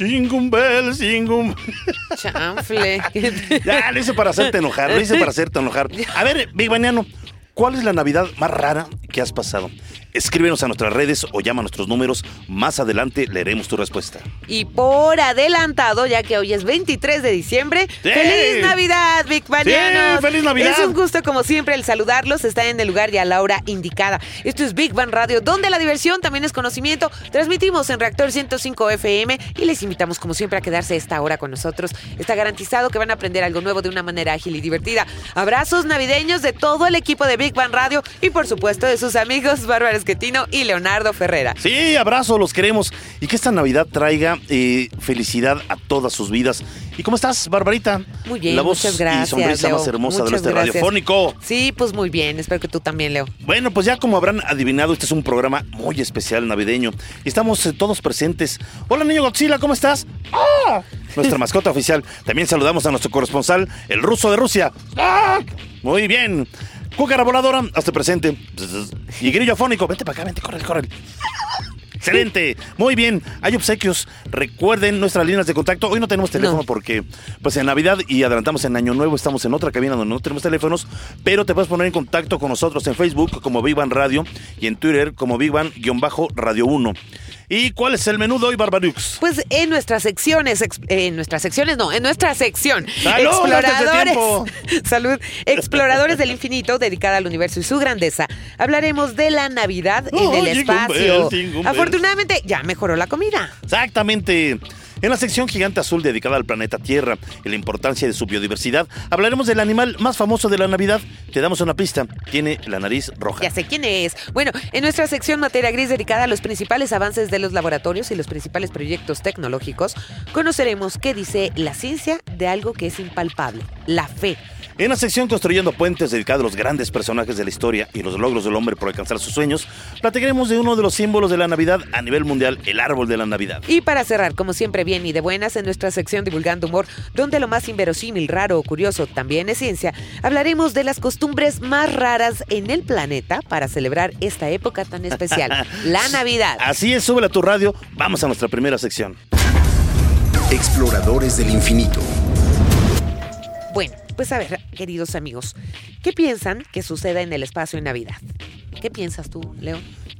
Jingle bell, jingle. Chanfle. Ya, lo hice para hacerte enojar, lo hice para hacerte enojar. A ver, Big Baniano, ¿cuál es la Navidad más rara que has pasado? Escríbenos a nuestras redes o llama a nuestros números. Más adelante leeremos tu respuesta. Y por adelantado, ya que hoy es 23 de diciembre, ¡Sí! ¡Feliz Navidad, Big Banianos! ¡Sí, feliz Navidad! Es un gusto, como siempre, el saludarlos. Está en el lugar y a la hora indicada. Esto es Big Bang Radio, donde la diversión también es conocimiento. Transmitimos en Reactor 105 FM y les invitamos, como siempre, a quedarse esta hora con nosotros. Está garantizado que van a aprender algo nuevo de una manera ágil y divertida. Abrazos navideños de todo el equipo de Big Bang Radio y, por supuesto, de sus amigos Bárbara Esquetino y Leonardo Ferrera. Sí, abrazo, los queremos. Y que esta Navidad traiga eh, felicidad a todas sus vidas. ¿Y cómo estás, Barbarita? Muy bien, La voz muchas gracias. y sonrisa Leo. más hermosa de gracias. radiofónico. Sí, pues muy bien. Espero que tú también, Leo. Bueno, pues ya como habrán adivinado, este es un programa muy especial navideño. Y estamos eh, todos presentes. Hola, niño Godzilla, ¿cómo estás? ¡Ah! Nuestra mascota oficial. También saludamos a nuestro corresponsal, el ruso de Rusia. ¡Ah! Muy bien. Cúcara voladora, hazte presente. Y grillo afónico, vente para acá, vente, corre, corre. Excelente, muy bien. Hay obsequios. Recuerden nuestras líneas de contacto. Hoy no tenemos teléfono No. porque, pues en Navidad y adelantamos en Año Nuevo, estamos en otra cabina donde no tenemos teléfonos, pero te puedes poner en contacto con nosotros en Facebook como Big Bang Radio y en Twitter como Big Bang-Radio 1. ¿Y cuál es el menú de hoy, Barbarux? Pues en nuestras secciones, en nuestras secciones, no, en nuestra sección, ¡Salud, antes de tiempo! salud, exploradores del infinito, dedicada al universo y su grandeza, hablaremos de la Navidad en Oh, el jingle espacio. Afortunadamente, ya mejoró la comida. Exactamente. En la sección Gigante Azul dedicada al planeta Tierra y la importancia de su biodiversidad, hablaremos del animal más famoso de la Navidad. Te damos una pista. Tiene la nariz roja. Ya sé quién es. Bueno, en nuestra sección Materia Gris dedicada a los principales avances de los laboratorios y los principales proyectos tecnológicos, conoceremos qué dice la ciencia de algo que es impalpable, la fe. En la sección Construyendo Puentes, dedicada a los grandes personajes de la historia y los logros del hombre por alcanzar sus sueños, platicaremos de uno de los símbolos de la Navidad a nivel mundial, el árbol de la Navidad. Y para cerrar, como siempre, bien y de buenas, en nuestra sección Divulgando Humor, donde lo más inverosímil, raro o curioso también es ciencia, hablaremos de las costumbres más raras en el planeta para celebrar esta época tan especial, la Navidad. Así es, súbele a tu radio. Vamos a nuestra primera sección. Exploradores del infinito. Bueno, pues a ver, queridos amigos, ¿qué piensan que suceda en el espacio en Navidad? ¿Qué piensas tú, Leo?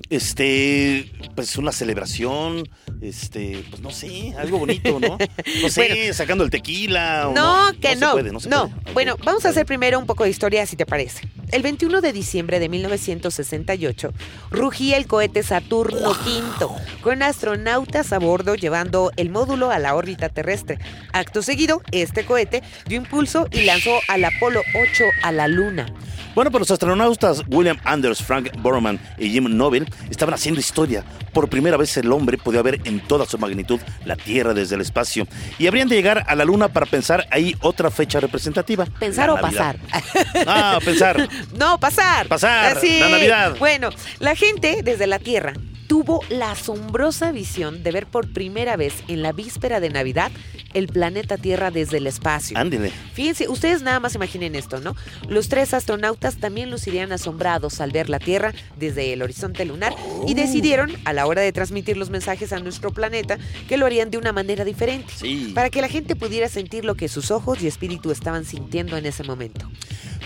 Este, pues una celebración, este, pues no sé, algo bonito, ¿no? No sé, Bueno. sacando el tequila. o No, que se no. puede, no se no. puede. Bueno, vamos a hacer primero un poco de historia, si te parece. El 21 de diciembre de 1968, rugía el cohete Saturno V, con astronautas a bordo llevando el módulo a la órbita terrestre. Acto seguido, este cohete dio impulso y lanzó al Apolo 8 a la Luna. Bueno, pues los astronautas William Anders, Frank Borman y Jim Nobel estaban haciendo historia. Por primera vez el hombre podía ver en toda su magnitud la Tierra desde el espacio. Y habrían de llegar a la Luna para pensar ahí otra fecha representativa. ¿Pensar la o Navidad. pasar? Ah, pensar. No, pasar. Pasar, Así. la Navidad. Bueno, la gente desde la Tierra tuvo la asombrosa visión de ver por primera vez en la víspera de Navidad el planeta Tierra desde el espacio. Ándele. Fíjense, ustedes nada más imaginen esto, ¿no? Los tres astronautas también lucirían asombrados al ver la Tierra desde el horizonte lunar y decidieron, a la hora de transmitir los mensajes a nuestro planeta, que lo harían de una manera diferente. Sí. Para que la gente pudiera sentir lo que sus ojos y espíritu estaban sintiendo en ese momento.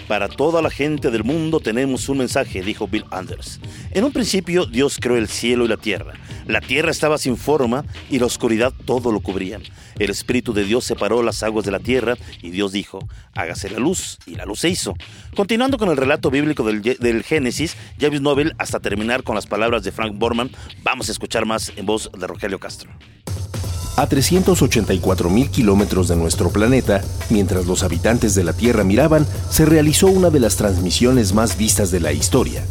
Para toda la gente del mundo tenemos un mensaje, dijo Bill Anders. En un principio Dios creó el cielo y la tierra. La tierra estaba sin forma y la oscuridad todo lo cubría. El Espíritu de Dios separó las aguas de la tierra y Dios dijo, hágase la luz, y la luz se hizo. Continuando con el relato bíblico del, del Génesis, James Nobel, hasta terminar con las palabras de Frank Borman, vamos a escuchar más en voz de Rogelio Castro. A 384 mil kilómetros de nuestro planeta, mientras los habitantes de la Tierra miraban, se realizó una de las transmisiones más vistas de la historia,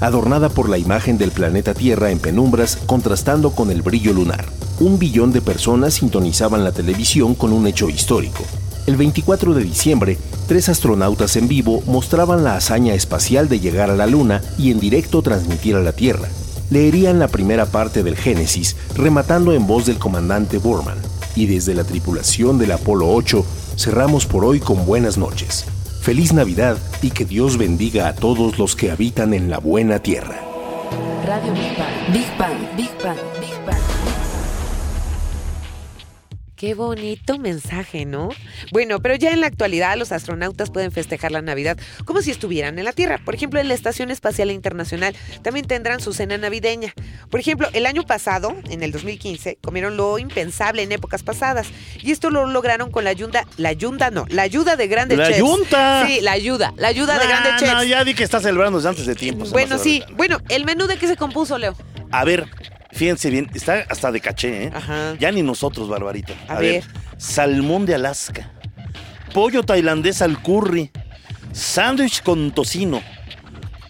adornada por la imagen del planeta Tierra en penumbras contrastando con el brillo lunar. un billón de personas sintonizaban la televisión con un hecho histórico. El 24 de diciembre, tres astronautas en vivo mostraban la hazaña espacial de llegar a la Luna y en directo transmitir a la Tierra. Leerían la primera parte del Génesis, rematando en voz del comandante Borman. Y desde la tripulación del Apolo 8, cerramos por hoy con buenas noches. Feliz Navidad y que Dios bendiga a todos los que habitan en la buena tierra. Radio Big Bang. Big Bang. Big Bang. Qué bonito mensaje, ¿no? Bueno, pero ya en la actualidad los astronautas pueden festejar la Navidad como si estuvieran en la Tierra. Por ejemplo, en la Estación Espacial Internacional también tendrán su cena navideña. Por ejemplo, el año pasado, en el 2015, comieron lo impensable en épocas pasadas. Y esto lo lograron con la ayuda, la ayuda no, la ayuda de grandes ¡La chefs. yunta! Sí, la ayuda, la ayuda de grandes chefs. no, ya di que está celebrando desde antes de tiempo. bueno, sí. Bueno, el menú de qué se compuso, Leo. A ver, fíjense bien, está hasta de caché, ¿eh? Ajá. Ya ni nosotros, Barbarita. A ver. salmón de Alaska, pollo tailandés al curry, sándwich con tocino,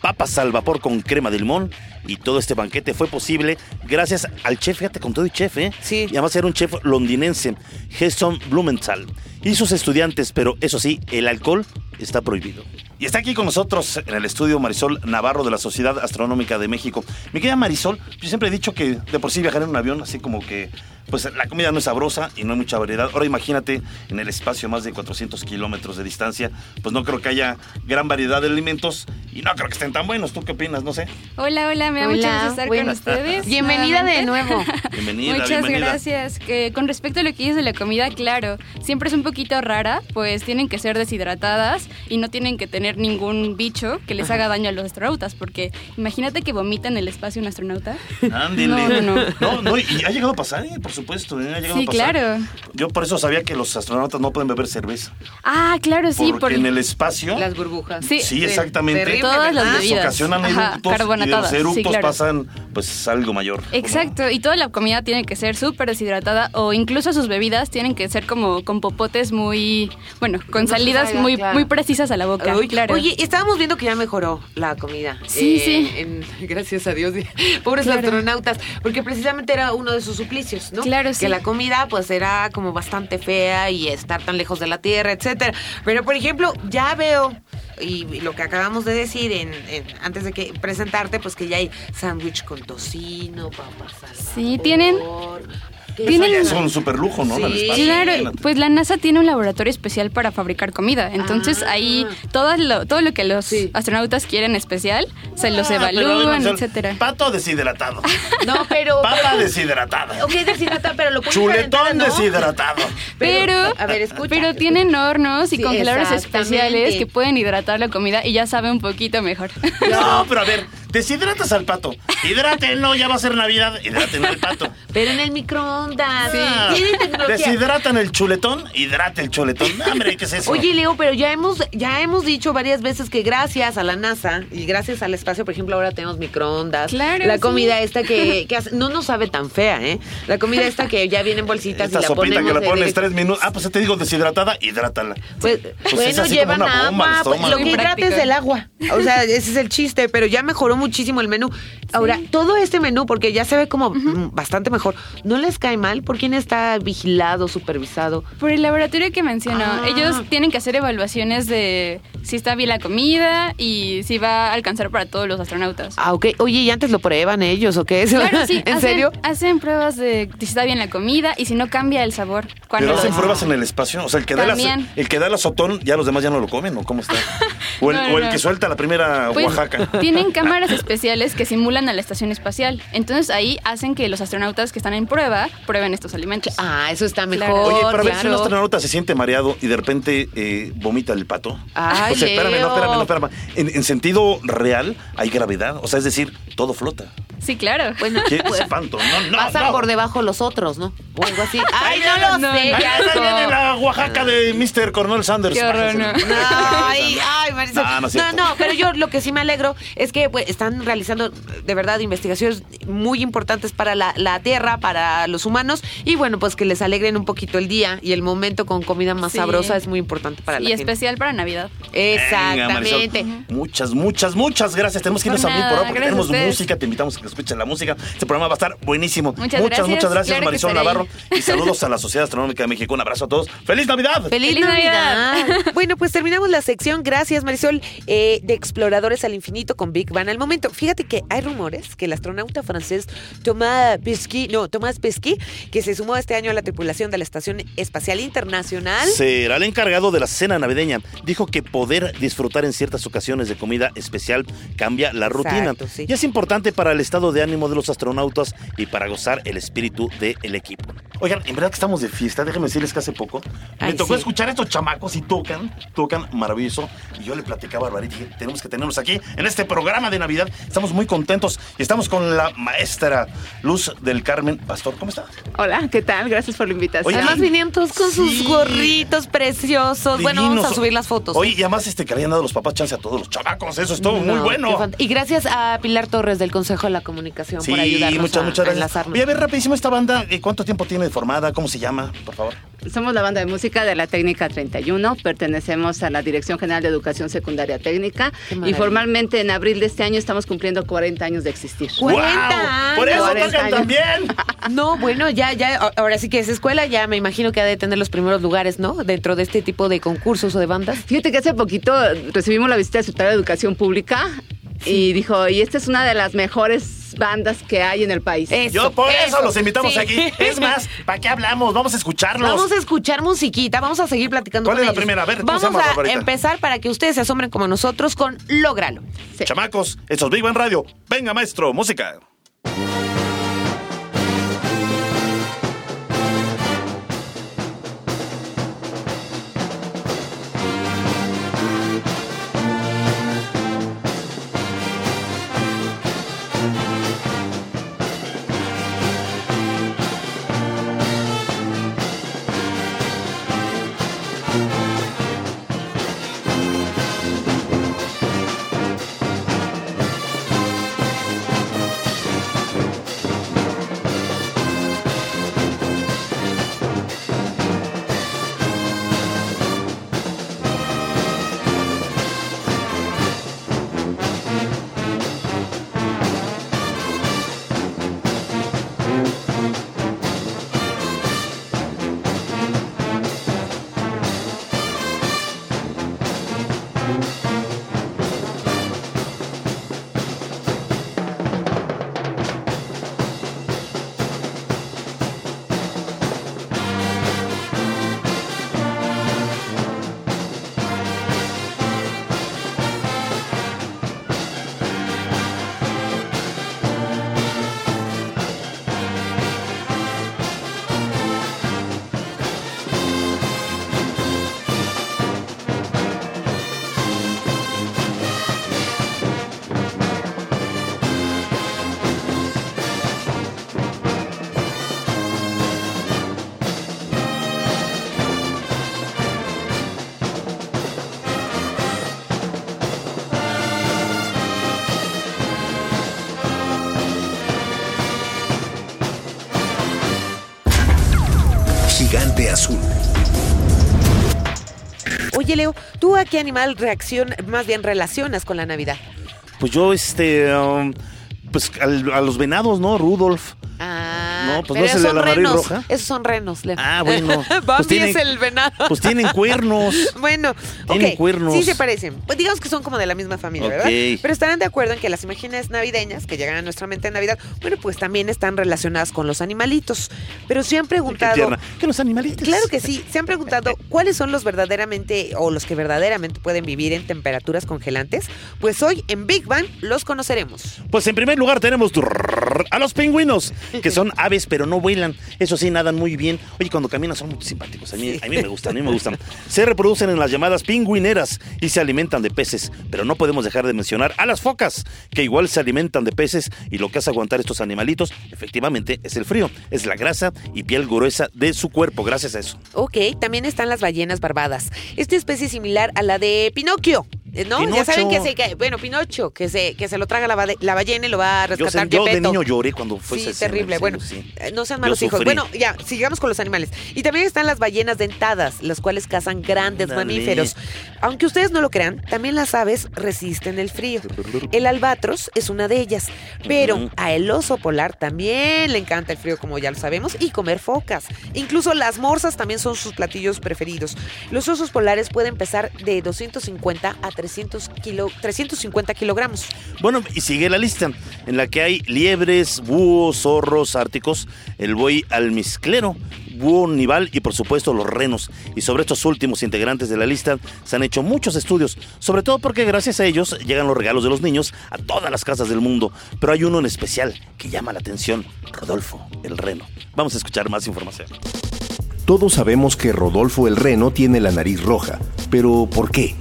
papas al vapor con crema de limón. Y todo este banquete fue posible gracias al chef, fíjate, con todo y chef, ¿eh? Sí. Y además era un chef londinense, Jason Blumenthal. Y sus estudiantes, pero eso sí, el alcohol está prohibido. Y está aquí con nosotros en el estudio Marisol Navarro de la Sociedad Astronómica de México. Mi querida Marisol, yo siempre he dicho que de por sí viajar en un avión, así como que pues la comida no es sabrosa y no hay mucha variedad. Ahora imagínate en el espacio más de 400 kilómetros de distancia, pues no creo que haya gran variedad de alimentos y no creo que estén tan buenos. ¿Tú qué opinas? No sé. Hola, hola, me da mucho gusto estar bueno, con ustedes. bienvenida de nuevo. Bienvenida, Muchas bienvenida. gracias. Que con respecto a lo que dices de la comida, claro, siempre es un poquito rara, pues tienen que ser deshidratadas y no tienen que tener ningún bicho que les haga daño a los astronautas, porque imagínate que vomita en el espacio un astronauta. Ándele. No, no, no. No, no, y ha llegado a pasar, ¿eh? por supuesto. ¿eh? Ha llegado Sí, a pasar. claro. Yo por eso sabía que los astronautas no pueden beber cerveza. Ah, claro, sí, porque por en el espacio... Las burbujas. Sí. Sí, exactamente. Terrible, Todas las bebidas. ocasionan Ajá, eructos y de los sí, eructos claro. pasan pues algo mayor. Exacto, y toda la comida tiene que ser súper deshidratada o incluso sus bebidas tienen que ser como con popotes muy, bueno, con salidas salga, muy, claro. muy precisas a la boca. Uy, claro. Oye, estábamos viendo que ya mejoró la comida. Eh, Sí, sí. en- gracias a Dios. Pobres Claro. astronautas. Porque precisamente era uno de sus suplicios, ¿no? Claro, Que la comida, pues, era como bastante fea y estar tan lejos de la Tierra, etcétera. Pero, por ejemplo, ya veo. Y lo que acabamos de decir en, en- antes de que presentarte, pues que ya hay sándwich con tocino, papas al Sí, vapor. tienen- ¿Qué Eso tienen- es un super lujo, ¿no? Sí. Claro, pues la NASA tiene un laboratorio especial para fabricar comida. Entonces Ah. ahí todo lo, todo lo que los Sí. astronautas quieren especial se los Ah, evalúan, ser etcétera. Pato deshidratado. No, pero. Papa deshidratada. Ok, deshidrata, pero lo Chuletón ¿no? deshidratado. Pero, a ver, escucha. pero tienen hornos y Sí, congeladores especiales que pueden hidratar la comida y ya sabe un poquito mejor. No, pero a ver, deshidratas al pato. Hidrátenlo, ya va a ser Navidad. Hidrátenlo al pato. Pero en el microondas. Tecnología. Deshidratan el chuletón, hidrate el chuletón. Hombre, ¿qué es eso? Oye, Leo, pero ya hemos, ya hemos dicho varias veces que gracias a la NASA y gracias al espacio, por ejemplo, ahora tenemos microondas. Claro, La sí. comida esta que, que hace- no nos sabe tan fea, ¿eh? La comida esta que ya viene en bolsitas Esta y la sopita ponemos que la pones tres minutos. Ah, pues te digo deshidratada, hidrátala. Pues, es bueno, llevan agua. pues, lo que hidrata es el agua. O sea, ese es el chiste, pero ya mejoró muchísimo el menú. Ahora, todo este menú, porque ya se ve como bastante mejor, ¿no les cae mal? ¿Por quién está vigilado, supervisado? Por el laboratorio que mencionó, Ah. ellos tienen que hacer evaluaciones de si está bien la comida y si va a alcanzar para todos los astronautas. Ah, ok. Oye, ¿y antes lo prueban ellos o qué? Claro, sí. ¿En hacen- serio? Hacen pruebas de si está bien la comida y si no cambia el sabor. Cuando Pero hacen pruebas en el espacio. O sea, el que, da la, el que da el azotón, ya los demás ya no lo comen, ¿o cómo está? O el, No, no, o el no. que suelta la primera Pues, Oaxaca. Tienen cámaras especiales que simulan a la estación espacial. Entonces ahí hacen que los astronautas que están en prueba prueben estos alimentos. Ah, eso está mejor. Claro. Oye, para ver si un claro. astronauta se siente mareado y de repente eh, vomita el pato. Ay, o sea, espérame, Leo. no, espérame, no, espérame. En, en sentido real hay gravedad. O sea, es decir, todo flota. Sí, claro. Bueno, Qué pues, espanto. No, no, pasan no. por debajo los otros, ¿no? O algo así. Ay, no lo no, sé. no. viene la Oaxaca de Mr. Cornel Sanders. Qué horror, no. Bájese. Ay, ay, Marisol. No, no es No, no, pero yo lo que sí me alegro es que pues, están realizando de verdad investigaciones muy importantes para la, la Tierra, para los humanos, y bueno, pues que les alegren un poquito el día y el momento con comida más Sí. sabrosa es muy importante para y la gente. especial para Navidad. Venga, Marisol. Exactamente. Muchas, muchas, muchas gracias. Tenemos que irnos Por a abrir por ahora porque tenemos música. Te invitamos a que escuchen la música. Este programa va a estar buenísimo. Muchas muchas, gracias. muchas gracias, Claro Marisol Navarro. Y saludos a la Sociedad Astronómica de México. Un abrazo a todos. ¡Feliz Navidad! ¡Feliz, ¡Feliz Navidad! Navidad! bueno, pues terminamos la sección. Gracias, Marisol, eh, de Exploradores al Infinito con Big Bang. Al momento, fíjate que hay rumores que el astronauta francés Thomas Pesquet, no, Thomas Pesquet, que se sumó este año a la tripulación de la Estación Espacial Internacional. Será el encargado de la cena navideña. Dijo que poder disfrutar en ciertas ocasiones de comida especial cambia la rutina. Exacto, sí. Y es importante para el estado de ánimo de los astronautas y para gozar el espíritu del equipo. Oigan, en verdad que estamos de fiesta. Déjenme decirles que hace poco me tocó sí. escuchar a estos chamacos y tocan, tocan maravilloso. Y yo le platicaba a Barbarita y dije, tenemos que tenerlos aquí en este programa de Navidad. Estamos muy contentos y estamos con la maestra Luz del Carmen Pastor. ¿Cómo está? Hola, ¿qué tal? Gracias por la invitación. Oye, Además vinieron todos con sus gorritos preciosos. Bueno, vamos a subir las fotos. Oye, y además este, que le hayan dado los papás chance a todos los chamacos. Eso es todo muy No, bueno. Y gracias a Pilar Torres del Consejo de la Comunicación Sí, por ayudarnos muchas, a, muchas a gracias. enlazarnos. Oye, a ver, rapidísimo, esta banda, eh, ¿cuánto tiempo tiene formada? ¿Cómo se llama, por favor? Somos la banda de música de la Técnica 31, pertenecemos a la Dirección General de Educación Secundaria Técnica y formalmente en abril de este año estamos cumpliendo 40 años de existir. 40 ¡Guau! ¡Por eso 40 tocan también! No, bueno, ya, ya, ahora sí que esa escuela ya me imagino que ha de tener los primeros lugares, ¿no? Dentro de este tipo de concursos o de bandas. Fíjate que hace poquito recibimos la visita del secretario de Educación Pública y dijo, y esta es una de las mejores bandas que hay en el país. Eso, Yo por eso, los invitamos sí. aquí. Es más, ¿para qué hablamos? Vamos a escucharlos. Vamos a escuchar musiquita, vamos a seguir platicando ¿Cuál con es la primera? A ver, ¿cómo vamos a empezar para que ustedes se asombren como nosotros con Lógralo. Sí. Chamacos, esto es Big Bang Radio. Venga, maestro, música. Leo, ¿tú a qué animal reacción, más bien relacionas con la Navidad? Pues yo, este. um, pues al- a los venados, ¿no? Rudolf. No, pues pero no es el de la nariz renos. roja. Esos son renos, Leo. Ah, bueno. Bambi Pues tienen- es el venado. Pues tienen cuernos. Bueno, Tienen cuernos. sí se parecen. Pues digamos que son como de la misma familia, Ok. ¿verdad? Pero estarán de acuerdo en que las imágenes navideñas que llegan a nuestra mente en Navidad, bueno, pues también están relacionadas con los animalitos. Pero se han Qué preguntado... Que los animalitos. Claro que sí. Se han preguntado cuáles son los verdaderamente o los que verdaderamente pueden vivir en temperaturas congelantes. Pues hoy en Big Bang los conoceremos. Pues en primer lugar tenemos a los pingüinos, que son aves pero no vuelan. Eso sí, nadan muy bien. Oye, cuando caminan son muy simpáticos. A mí, a mí me gustan, a mí me gustan. Se reproducen en las llamadas pingüineras y se alimentan de peces. Pero no podemos dejar de mencionar a las focas, que igual se alimentan de peces y lo que hace aguantar estos animalitos, efectivamente, es el frío. Es la grasa y piel gruesa de su cuerpo, gracias a eso. Ok, también están las ballenas barbadas. Esta especie es similar a la de Pinocchio. Eh, No, ya saben que se, que- bueno, Pinocho, que se, que se lo traga la, la ballena y lo va a Yo, sé- rescatar yo de niño lloré cuando fue Sí, esa terrible. en Bueno, sí. eh, no sean Yo malos hijos. sufrí. Bueno, ya, sigamos con los animales. Y también están las ballenas dentadas, las cuales cazan grandes mamíferos. Aunque ustedes no lo crean, también las aves resisten el frío. El albatros es una de ellas. Pero a el oso polar también le encanta el frío, como ya lo sabemos, y comer focas. Incluso las morsas también son sus platillos preferidos. Los osos polares pueden pesar de 250 a 300 kilo, 350 kilogramos. Bueno, y sigue la lista, en la que hay liebres, búhos, zorros árticos, el buey almizclero, búho nival y por supuesto los renos. Y sobre estos últimos integrantes de la lista se han hecho muchos estudios, sobre todo porque gracias a ellos llegan los regalos de los niños a todas las casas del mundo. Pero hay uno en especial que llama la atención, Rodolfo, el reno. Vamos a escuchar más información. Todos sabemos que Rodolfo el Reno tiene la nariz roja, pero ¿por qué?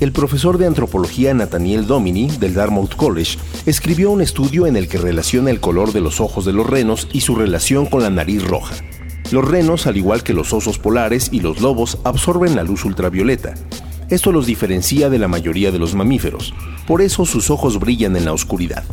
El profesor de antropología Nathaniel Domini del Dartmouth College escribió un estudio en el que relaciona el color de los ojos de los renos y su relación con la nariz roja. Los renos, al igual que los osos polares y los lobos, absorben la luz ultravioleta. Esto los diferencia de la mayoría de los mamíferos, por eso sus ojos brillan en la oscuridad.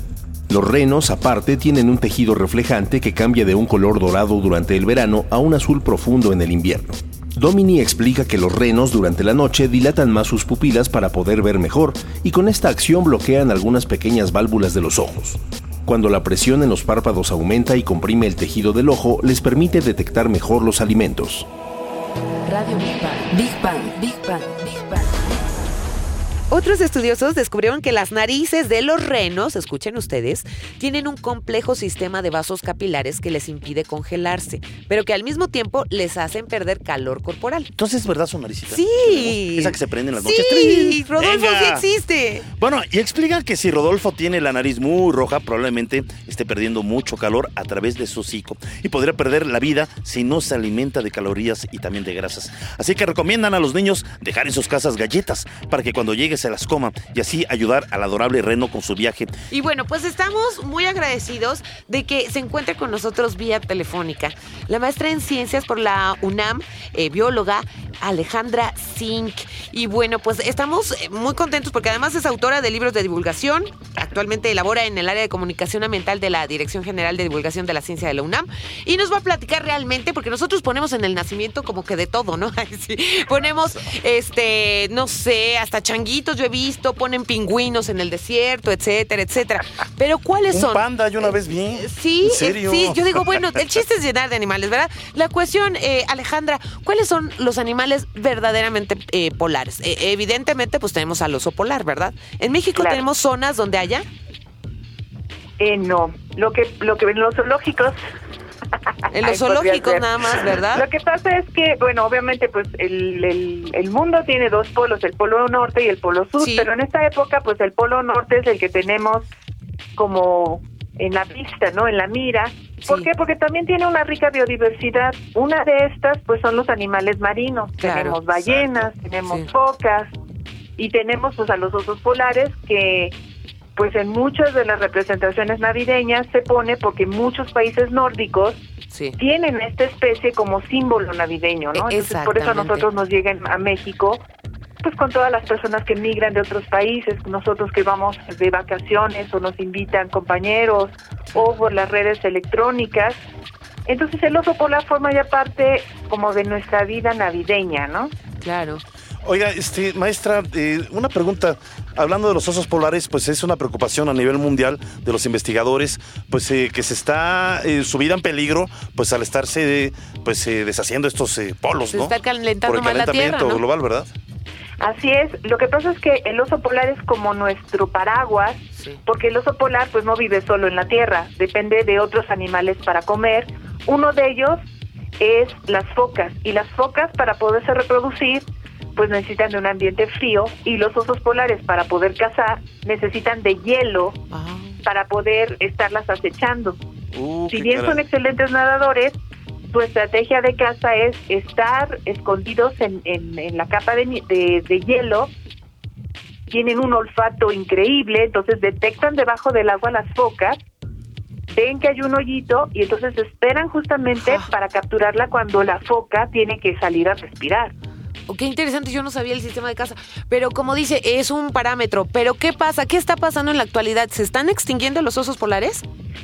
Los renos, aparte, tienen un tejido reflejante que cambia de un color dorado durante el verano a un azul profundo en el invierno. Domini explica que los renos durante la noche dilatan más sus pupilas para poder ver mejor y con esta acción bloquean algunas pequeñas válvulas de los ojos. Cuando la presión en los párpados aumenta y comprime el tejido del ojo, les permite detectar mejor los alimentos. Radio Big Bang. Big Bang. Big Bang. Otros estudiosos descubrieron que las narices de los renos, escuchen ustedes, tienen un complejo sistema de vasos capilares que les impide congelarse, pero que al mismo tiempo les hacen perder calor corporal. Entonces, ¿es verdad su naricita? Sí. Esa que se prende en las noches. Sí. Rodolfo Venga. sí existe. Bueno, y explica que si Rodolfo tiene la nariz muy roja, probablemente esté perdiendo mucho calor a través de su hocico y podría perder la vida si no se alimenta de calorías y también de grasas. Así que recomiendan a los niños dejar en sus casas galletas para que cuando llegue se las coma y así ayudar al adorable reno con su viaje. Y bueno, pues estamos muy agradecidos de que se encuentre con nosotros vía telefónica la maestra en ciencias por la UNAM, eh, bióloga Alejandra Zink. Y bueno, pues estamos eh, muy contentos porque además es autora de libros de divulgación. Actualmente elabora en el área de comunicación ambiental de la Dirección General de Divulgación de la Ciencia de la UNAM. Y nos va a platicar realmente, porque nosotros ponemos en el nacimiento como que de todo, ¿no? Ponemos, este, no sé, hasta yo he visto, ponen pingüinos en el desierto, etcétera, etcétera. Pero ¿cuáles Un son? panda, yo una vez vi. Sí, ¿En eh, serio? sí, yo digo, bueno, el chiste es llenar de animales, ¿verdad? La cuestión, eh, Alejandra, ¿cuáles son los animales verdaderamente eh, polares? Eh, evidentemente, pues tenemos al oso polar, ¿verdad? En México Claro. tenemos zonas donde haya. Eh, no, lo que lo que ven los zoológicos. En los zoológicos nada más, ¿verdad? Lo que pasa es que, bueno, obviamente, pues el, el, el mundo tiene dos polos, el polo norte y el polo sur, Sí. pero en esta época, pues el polo norte es el que tenemos como en la vista, ¿no? En la mira. ¿Por Sí. qué? Porque también tiene una rica biodiversidad. Una de estas, pues son los animales marinos. Claro, tenemos ballenas, tenemos Sí. focas y tenemos pues a los osos polares que pues en muchas de las representaciones navideñas se pone porque muchos países nórdicos Sí. tienen esta especie como símbolo navideño, ¿no? E- Entonces por eso a nosotros nos llegan a México, pues con todas las personas que migran de otros países, nosotros que vamos de vacaciones o nos invitan compañeros o por las redes electrónicas. Entonces el oso polar forma ya parte como de nuestra vida navideña, ¿no? Claro. Oiga, este, maestra, eh, una pregunta. Hablando de los osos polares, pues es una preocupación a nivel mundial de los investigadores, pues eh, que se está eh, su vida en peligro, pues al estarse, eh, pues eh, deshaciendo estos eh, polos, Se ¿no? está calentando Por el más la calentamiento Tierra, ¿no? global, ¿verdad? Así es, lo que pasa es que el oso polar es como nuestro paraguas, Sí. porque el oso polar pues no vive solo en la tierra, depende de otros animales para comer. Uno de ellos es las focas, y las focas para poderse reproducir pues necesitan de un ambiente frío y los osos polares para poder cazar necesitan de hielo Ah, para poder estarlas acechando. Uh, Si bien caray. son excelentes nadadores, su estrategia de caza es estar escondidos en, en- en la capa de, ni- de- de hielo. Tienen un olfato increíble, entonces detectan debajo del agua las focas, ven que hay un hoyito y entonces esperan justamente Ah. para capturarla cuando la foca tiene que salir a respirar. Oh, Qué interesante, yo no sabía el sistema de casa. Pero como dice, es un parámetro. Pero ¿qué pasa? ¿Qué está pasando en la actualidad? ¿Se están extinguiendo los osos polares?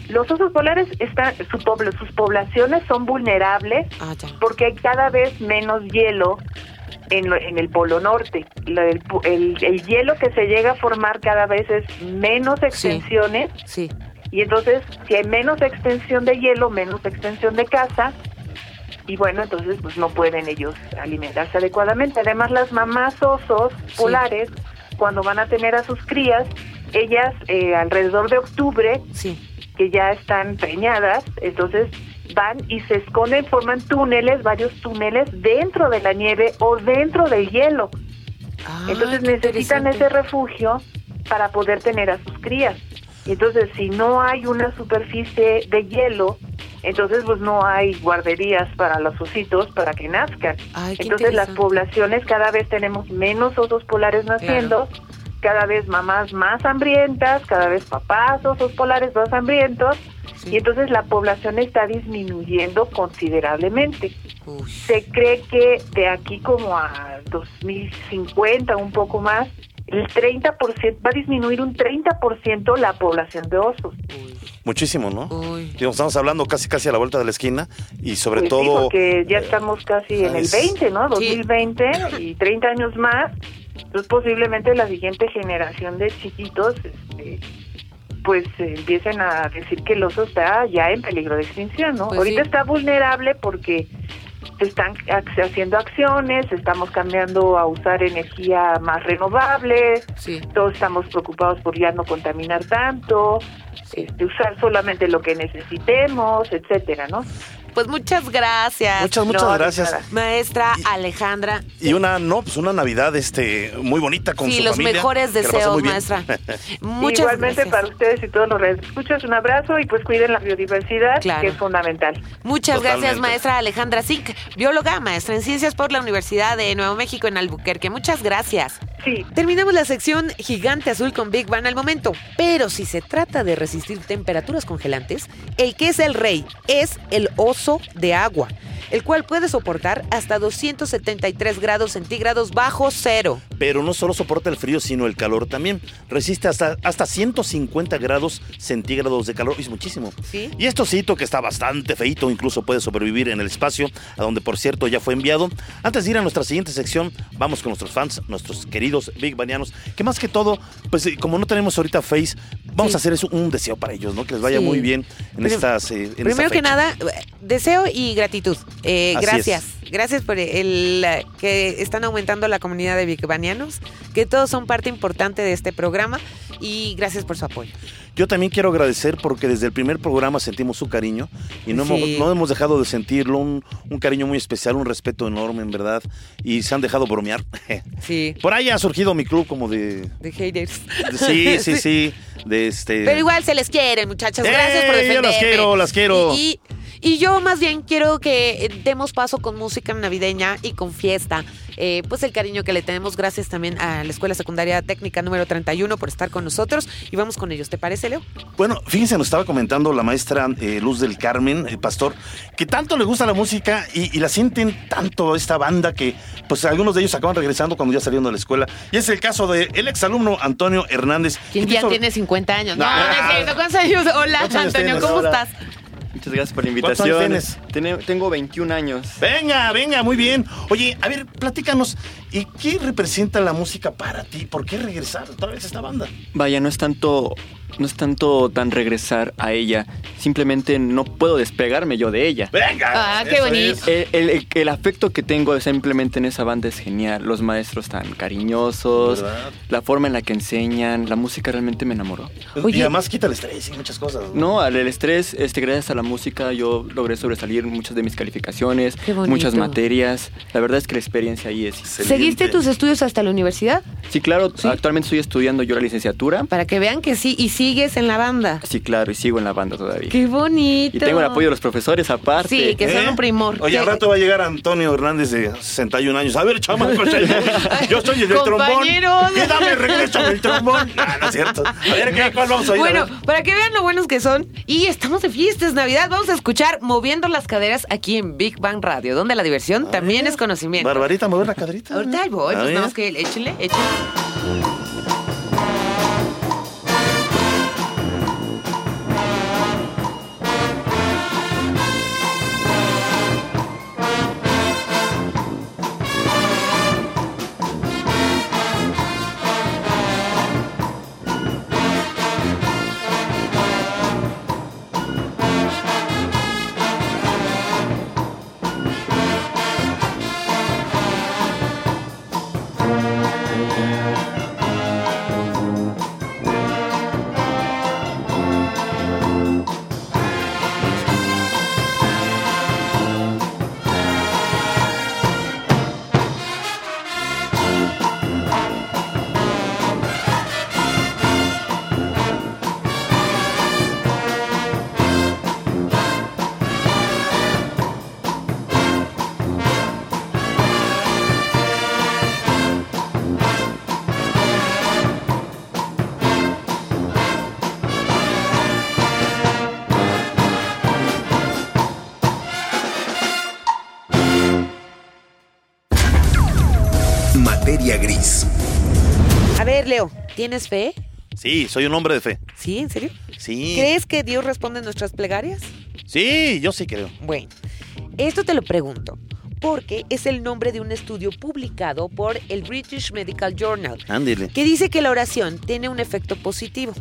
Los osos polares están, su pobl- sus poblaciones son vulnerables Ah, porque hay cada vez menos hielo en, lo- en el polo norte. La- el, pu- el- el hielo que se llega a formar cada vez es menos extensiones Sí. y entonces si hay menos extensión de hielo, menos extensión de casa y bueno, entonces pues no pueden ellos alimentarse adecuadamente. Además las mamás osos polares cuando van a tener a sus crías, ellas eh, alrededor de octubre Sí. que ya están preñadas, entonces van y se esconden, forman túneles, varios túneles dentro de la nieve o dentro del hielo. Ah, Entonces necesitan ese refugio para poder tener a sus crías. Entonces si no hay una superficie de hielo, entonces pues no hay guarderías para los ositos para que nazcan. Ay, entonces las poblaciones cada vez tenemos menos osos polares naciendo, cada vez mamás más hambrientas, cada vez papás osos polares más hambrientos, Sí. y entonces la población está disminuyendo considerablemente. Uy. Se cree que de aquí como a 2050, un poco más, el 30%, va a disminuir un 30% la población de osos. Muchísimo, ¿no? Uy. Estamos hablando casi casi a la vuelta de la esquina y sobre Pues sí, todo... porque ya estamos casi en el es- 20, ¿no? Sí. 2020 y 30 años más. Entonces posiblemente la siguiente generación de chiquitos este, pues eh, empiecen a decir que el oso está ya en peligro de extinción, ¿no? Pues Ahorita sí. está vulnerable porque se están ac- haciendo acciones, estamos cambiando a usar energía más renovable, Sí. todos estamos preocupados por ya no contaminar tanto, este, usar solamente lo que necesitemos, etcétera, ¿no? Pues muchas gracias. Muchas, muchas gracias. Maestra Y- Alejandra. Y una, no, pues una Navidad este, muy bonita con sí, su los familia. mejores que la pasen deseos, maestra. Muchas Igualmente gracias. para ustedes y todos los escuchas un abrazo y pues cuiden la biodiversidad, Claro. que es fundamental. Muchas gracias, maestra Alejandra Zic, bióloga, maestra en ciencias por la Universidad de Nuevo México en Albuquerque. Muchas gracias. Sí, Terminamos la sección Gigante Azul con Big Bang al momento, pero si se trata de resistir temperaturas congelantes, el que es el rey es el oso de agua, el cual puede soportar hasta 273 grados centígrados bajo cero. Pero no solo soporta el frío, sino el calor también. Resiste hasta, hasta 150 grados centígrados de calor. Es muchísimo. ¿Sí? Y este osito, que está bastante feito, incluso puede sobrevivir en el espacio, a donde por cierto ya fue enviado. Antes de ir a nuestra siguiente sección, vamos con nuestros fans, nuestros queridos Big Banianos, que más que todo, pues eh, como no tenemos ahorita Face, vamos Sí. a hacer eso, un deseo para ellos, ¿no? Que les vaya Sí. muy bien en Prim- estas. eh, en esta Primero que nada, deseo y gratitud. Eh, gracias. Gracias por el eh, que están aumentando la comunidad de Bigbanianos, que todos son parte importante de este programa y gracias por su apoyo. Yo también quiero agradecer porque desde el primer programa sentimos su cariño y no, Sí. hemos, no hemos dejado de sentirlo, un, un cariño muy especial, un respeto enorme en verdad y se han dejado bromear. Sí. Por ahí ha surgido mi club como de... De haters. de- sí, sí, sí, de este... Pero igual se les quiere, muchachos. Gracias por ¡Ey! defenderme. Yo las quiero, las quiero. Y, y yo más bien quiero que demos paso con música navideña y con fiesta. Eh, pues el cariño que le tenemos. Gracias también a la Escuela Secundaria Técnica número 31 por estar con nosotros. Y vamos con ellos. ¿Te parece, Leo? Bueno, fíjense, nos estaba comentando la maestra eh, Luz del Carmen, el pastor, que tanto le gusta la música y, y la sienten tanto esta banda que pues algunos de ellos acaban regresando cuando ya salieron de la escuela. Y es el caso del el exalumno Antonio Hernández. Quien ya hizo- tiene 50 años. No, No. no es cierto. ¿Cuántos años? Hola, ¿Cuántos años Antonio, tienes? ¿cómo Hola. estás? Muchas gracias por la ¿Cuántos años invitación. Tiene- tengo 21 años. Venga, venga, muy bien. Oye, a ver, platícanos, ¿y qué representa la música para ti? ¿Por qué regresar otra vez a esta banda? Vaya, no es tanto no es tanto tan regresar a ella, simplemente no puedo despegarme yo de ella. Venga. Ah, qué bonito. es. El, el- el- el afecto que tengo simplemente en esa banda es genial. Los maestros tan cariñosos, ¿Verdad? la forma en la que enseñan, la música realmente me enamoró. Y además quita el estrés y muchas cosas. No, al el estrés, este, gracias a la música yo logré sobresalir muchas de mis calificaciones, muchas materias. La verdad es que la experiencia ahí es excelente. ¿Seguiste tus estudios hasta la universidad? Sí, claro, actualmente estoy estudiando yo la licenciatura. Para que vean que sí, y sigues en la banda. Sí, claro, y sigo en la banda todavía. ¡Qué bonito! Y tengo el apoyo de los profesores aparte. Sí, que son ¿Eh? un primor. Oye, al rato va a llegar Antonio Hernández de 61 años. A ver, chamaco, yo soy el del trombón. Compañeros. ¿Qué dame regresa el trombón? No, no es cierto. A ver, ¿qué, ¿cuál vamos a oír? A Bueno, para que vean lo buenos que son. Y estamos de fiestas, Navidad. Vamos a escuchar Moviendo las Caderas aquí en Big Bang Radio, donde la diversión también es conocimiento. Barbarita, mover la caderita. Ahorita ahí voy, A pues ver. ¿Tienes fe? Sí, soy un hombre de fe. ¿Sí? ¿En serio? Sí. ¿Crees que Dios responde nuestras plegarias? Sí, yo sí creo. Bueno, esto te lo pregunto porque es el nombre de un estudio publicado por el British Medical Journal Ándele. que dice que la oración tiene un efecto positivo.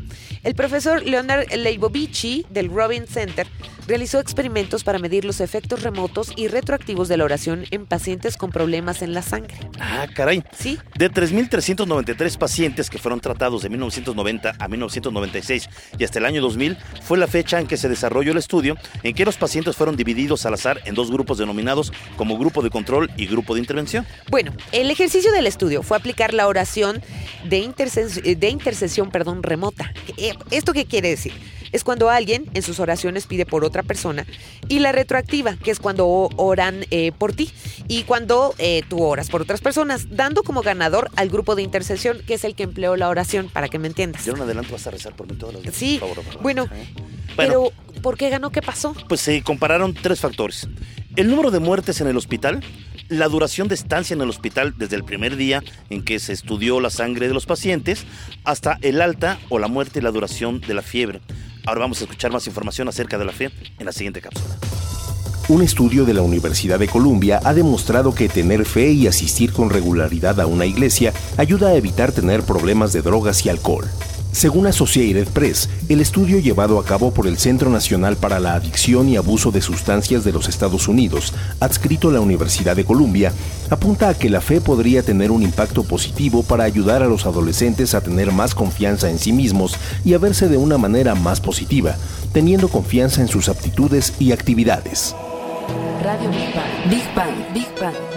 El profesor Leonard Leibovici del Robin Center realizó experimentos para medir los efectos remotos y retroactivos de la oración en pacientes con problemas en la sangre. Ah, caray. ¿Sí? De 3.393 pacientes que fueron tratados de 1990 a 1996 y hasta el año 2000 fue la fecha en que se desarrolló el estudio en que los pacientes fueron divididos al azar en dos grupos denominados como grupo de control y grupo de intervención. Bueno, el ejercicio del estudio fue aplicar la oración de, intercesión, de intercesión perdón, remota. Eh, ¿Esto qué quiere decir? Es cuando alguien en sus oraciones pide por otra persona y la retroactiva, que es cuando oran eh, por ti y cuando eh, tú oras por otras personas, dando como ganador al grupo de intercesión, que es el que empleó la oración, para que me entiendas. Ahora en adelante vas a rezar por mí todas las veces, Sí, por favor, Bárbara. bueno, ¿Eh? Bueno, Pero, ¿por qué ganó? ¿Qué pasó? pues se compararon tres factores. El número de muertes en el hospital, la duración de estancia en el hospital desde el primer día en que se estudió la sangre de los pacientes, hasta el alta o la muerte y la duración de la fiebre. Ahora vamos a escuchar más información acerca de la fe en la siguiente cápsula. Un estudio de la Universidad de Columbia ha demostrado que tener fe y asistir con regularidad a una iglesia ayuda a evitar tener problemas de drogas y alcohol. Según Associated Press, el estudio llevado a cabo por el Centro Nacional para la Adicción y Abuso de Sustancias de los Estados Unidos, adscrito a la Universidad de Columbia, apunta a que la fe podría tener un impacto positivo para ayudar a los adolescentes a tener más confianza en sí mismos y a verse de una manera más positiva, teniendo confianza en sus aptitudes y actividades. Radio Big Bang. Big Bang. Big Bang.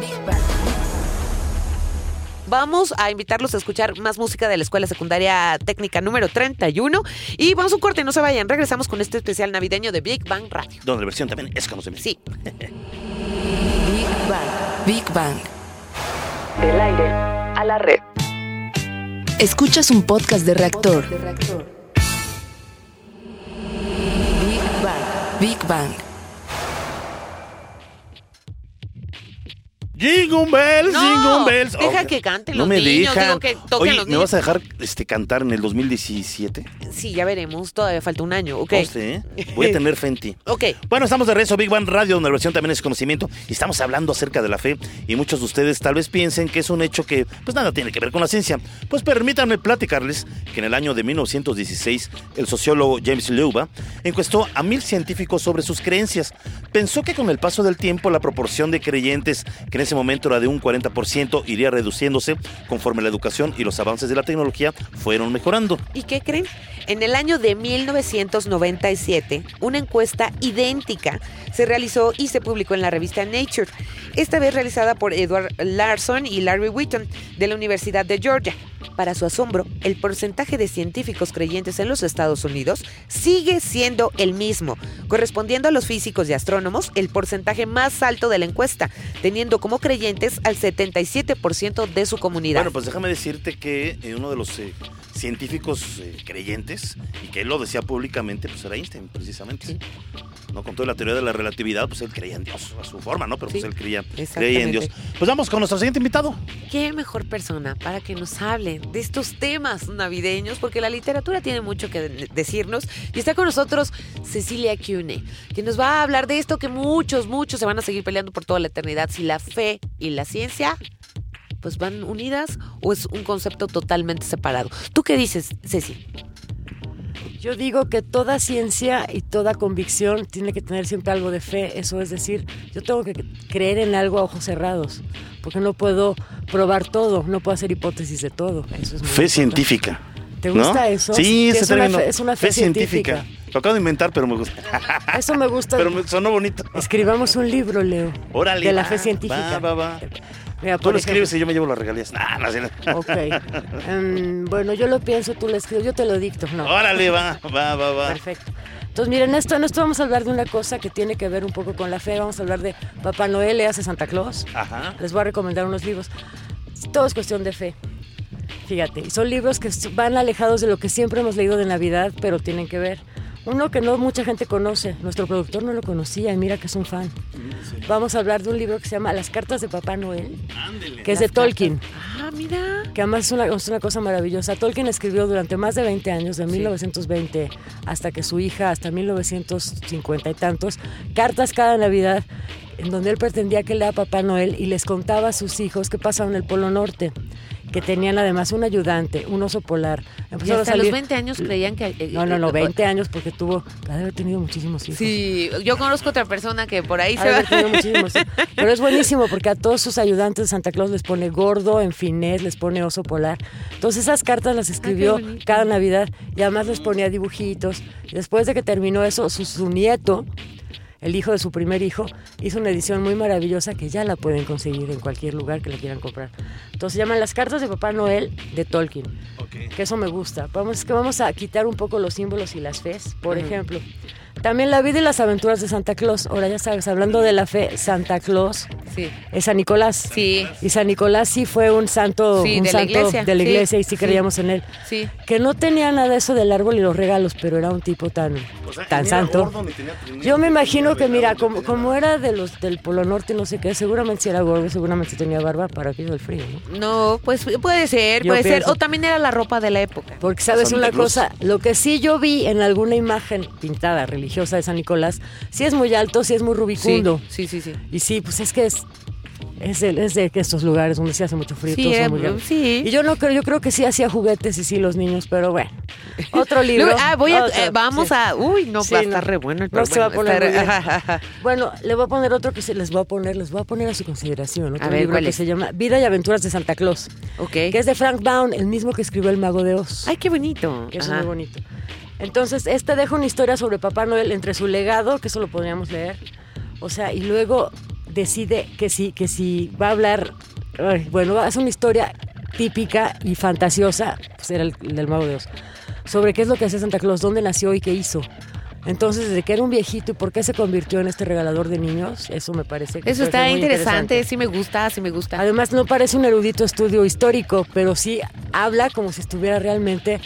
Vamos a invitarlos a escuchar más música de la Escuela Secundaria Técnica número 31. Y vamos a un corte, no se vayan. Regresamos con este especial navideño de Big Bang Radio. Donde la versión también es conocimiento. Sí. Big Bang. Big Bang. Del aire a la red. Escuchas un podcast de reactor. Big Bang. Big Bang. Jingle bells, No, jingle bells. deja que canten no los me niños, dejan. digo que toquen Oye, los ¿me niños. vas a dejar este, cantar en el 2017? Sí, ya veremos. Todavía falta un año, ¿ok? No sé, ¿eh? Voy a tener fe en ti. Ok. Bueno, estamos de regreso Big Bang Radio, donde la versión también es conocimiento y estamos hablando acerca de la fe y muchos de ustedes tal vez piensen que es un hecho que pues nada tiene que ver con la ciencia. Pues permítanme platicarles que en el año de 1916 el sociólogo James Leuba encuestó a mil científicos sobre sus creencias. Pensó que con el paso del tiempo la proporción de creyentes que ese momento era de un 40%, iría reduciéndose conforme la educación y los avances de la tecnología fueron mejorando. ¿Y qué creen? En el año de 1997, una encuesta idéntica se realizó y se publicó en la revista Nature, esta vez realizada por Edward Larson y Larry Whitton de la Universidad de Georgia. Para su asombro, el porcentaje de científicos creyentes en los Estados Unidos sigue siendo el mismo, correspondiendo a los físicos y astrónomos el porcentaje más alto de la encuesta, teniendo como creyentes al 77% de su comunidad. Bueno, pues déjame decirte que eh, uno de los eh, científicos eh, creyentes, y que él lo decía públicamente, pues era Einstein, precisamente. ¿no? Con toda la teoría de la relatividad, pues él creía en Dios, a su forma, ¿no? Pero pues él creía, creía en Dios. Pues vamos con nuestro siguiente invitado. ¿Qué mejor persona para que nos hable de estos temas navideños? Porque la literatura tiene mucho que de- decirnos. Y está con nosotros Cecilia Cune, que nos va a hablar de esto que muchos, muchos se van a seguir peleando por toda la eternidad. Si la fe y la ciencia pues van unidas o es un concepto totalmente separado. ¿Tú qué dices, Ceci? Yo digo que toda ciencia y toda convicción tiene que tener siempre algo de fe. Eso es decir, yo tengo que creer en algo a ojos cerrados, porque no puedo probar todo, no puedo hacer hipótesis de todo. Eso es muy Fe importante. científica. ¿Te ¿no? gusta eso? Sí, es una fe- es una fe científica. Lo acabo de inventar, pero me gusta. Eso me gusta. pero me sonó bonito. Escribamos un libro, Leo. Órale. De la va, fe científica. Va, va, va. Mira, Tú lo escribes y yo me llevo las regalías. Nah, no, no. Ok. Em, bueno, yo lo pienso, tú lo escribes, yo te lo dicto. No. Órale, va, va, va, va. Perfecto. Entonces, miren, esto, en esto vamos a hablar de una cosa que tiene que ver un poco con la fe. Vamos a hablar de Papá Noel le hace Santa Claus. Ajá. Les voy a recomendar unos libros. Todo es cuestión de fe. Fíjate, y son libros que van alejados de lo que siempre hemos leído de Navidad, pero tienen que ver. Uno que no mucha gente conoce, nuestro productor no lo conocía y mira que es un fan. Vamos a hablar de un libro que se llama Las cartas de Papá Noel, que es de Tolkien, Ah, mira. que además es una, es una cosa maravillosa. Tolkien escribió durante más de 20 años, de 1920 hasta que su hija, hasta 1950 y tantos, cartas cada Navidad en donde él pretendía que le era Papá Noel y les contaba a sus hijos qué pasaba en el Polo Norte, que tenían además un ayudante, un oso polar. Y Empezaron a hasta los salir- 20 años creían que... eh, No, no, no, eh, 20 años porque tuvo, ha de haber tenido muchísimos hijos. Sí, yo conozco otra persona que por ahí Ha se va. tenido muchísimos hijos. Pero es buenísimo porque a todos sus ayudantes de Santa Claus les pone gordo, en finés, les pone oso polar. Entonces esas cartas las escribió cada Navidad y además les ponía dibujitos. Después de que terminó eso, su, su nieto, el hijo de su primer hijo, hizo una edición muy maravillosa que ya la pueden conseguir en cualquier lugar que la quieran comprar. Entonces se llaman Las cartas de Papá Noel de Tolkien. Que eso me gusta. Vamos, es que vamos a quitar un poco los símbolos y las fes. Por ejemplo, también la vida y las aventuras de Santa Claus. Ahora ya sabes, hablando de la fe, Santa Claus Sí. es San Nicolás. Sí. Y San Nicolás sí fue un santo, Sí, un de la santo iglesia, de la sí, iglesia y sí, sí. creíamos en él. Sí. Que no tenía nada de eso del árbol y los regalos, pero era un tipo tan, tan santo. Yo me imagino que, mira, como, como era de los del Polo Norte, no sé qué, seguramente si era gordo, seguramente sí tenía barba para aquello del frío, ¿no? No, pues puede ser, Yo puede ser. O también era la ropa de la época. Porque sabes una cosa, lo que sí yo vi en alguna imagen pintada religiosa de San Nicolás, sí es muy alto, sí es muy rubicundo. Sí, sí, sí. Y sí, pues es que es es de, es de estos lugares donde se hace mucho frío. Sí, eh, muy grandes. sí. Y yo no creo, yo creo que sí hacía juguetes y sí los niños, pero bueno. Otro libro. Ah, voy a, otro, eh, vamos sí. a. Uy, no, va a estar re bueno el No se va a poner Bueno, le voy a poner otro que se les voy a poner, les voy a poner a su consideración. Otro ver, libro ¿cuál que es? se llama Vida y aventuras de Santa Claus, ok. que es de Frank Baum, el mismo que escribió El Mago de Oz. Ay, qué bonito. que es muy bonito. Entonces, este deja una historia sobre Papá Noel entre su legado, que eso lo podríamos leer, o sea, y luego decide que si, que si va a hablar, bueno, hace una historia típica y fantasiosa, pues era el, el del Mago de Oz, sobre qué es lo que hacía Santa Claus, dónde nació y qué hizo. Entonces, desde que era un viejito y por qué se convirtió en este regalador de niños, eso me parece que Eso está muy interesante, sí me gusta, sí me gusta. Además, no parece un erudito estudio histórico, pero sí habla como si estuviera realmente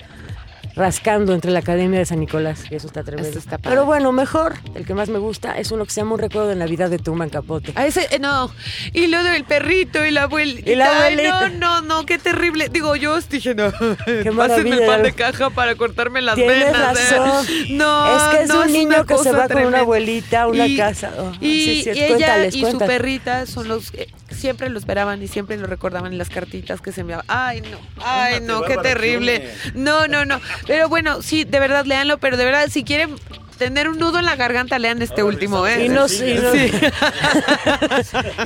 rascando entre la Academia de San Nicolás. Y eso está tremendo. Eso está padre. pero bueno, mejor, el que más me gusta, es uno que se llama Un recuerdo de Navidad de Truman Capote. A ese, eh, no. Y lo del perrito y la abuelita. Y la Ay, abuelita. no, no, no, qué terrible. Digo, yo dije, no. Pásenme maravilla, el pan de caja para cortarme las Tienes venas. ¿eh? razón. No, Es que es no, un niño que se va con una abuelita a una casa. Oh, y sí, sí, y ella cuéntales, y su perrita son los que siempre lo esperaban y siempre lo recordaban en las cartitas que se enviaban. Ay, no, ay, no, qué terrible. No, no, no. Pero bueno, sí, de verdad, léanlo, pero de verdad, si quieren tener un nudo en la garganta, lean este último, ¿eh? Y no, y no-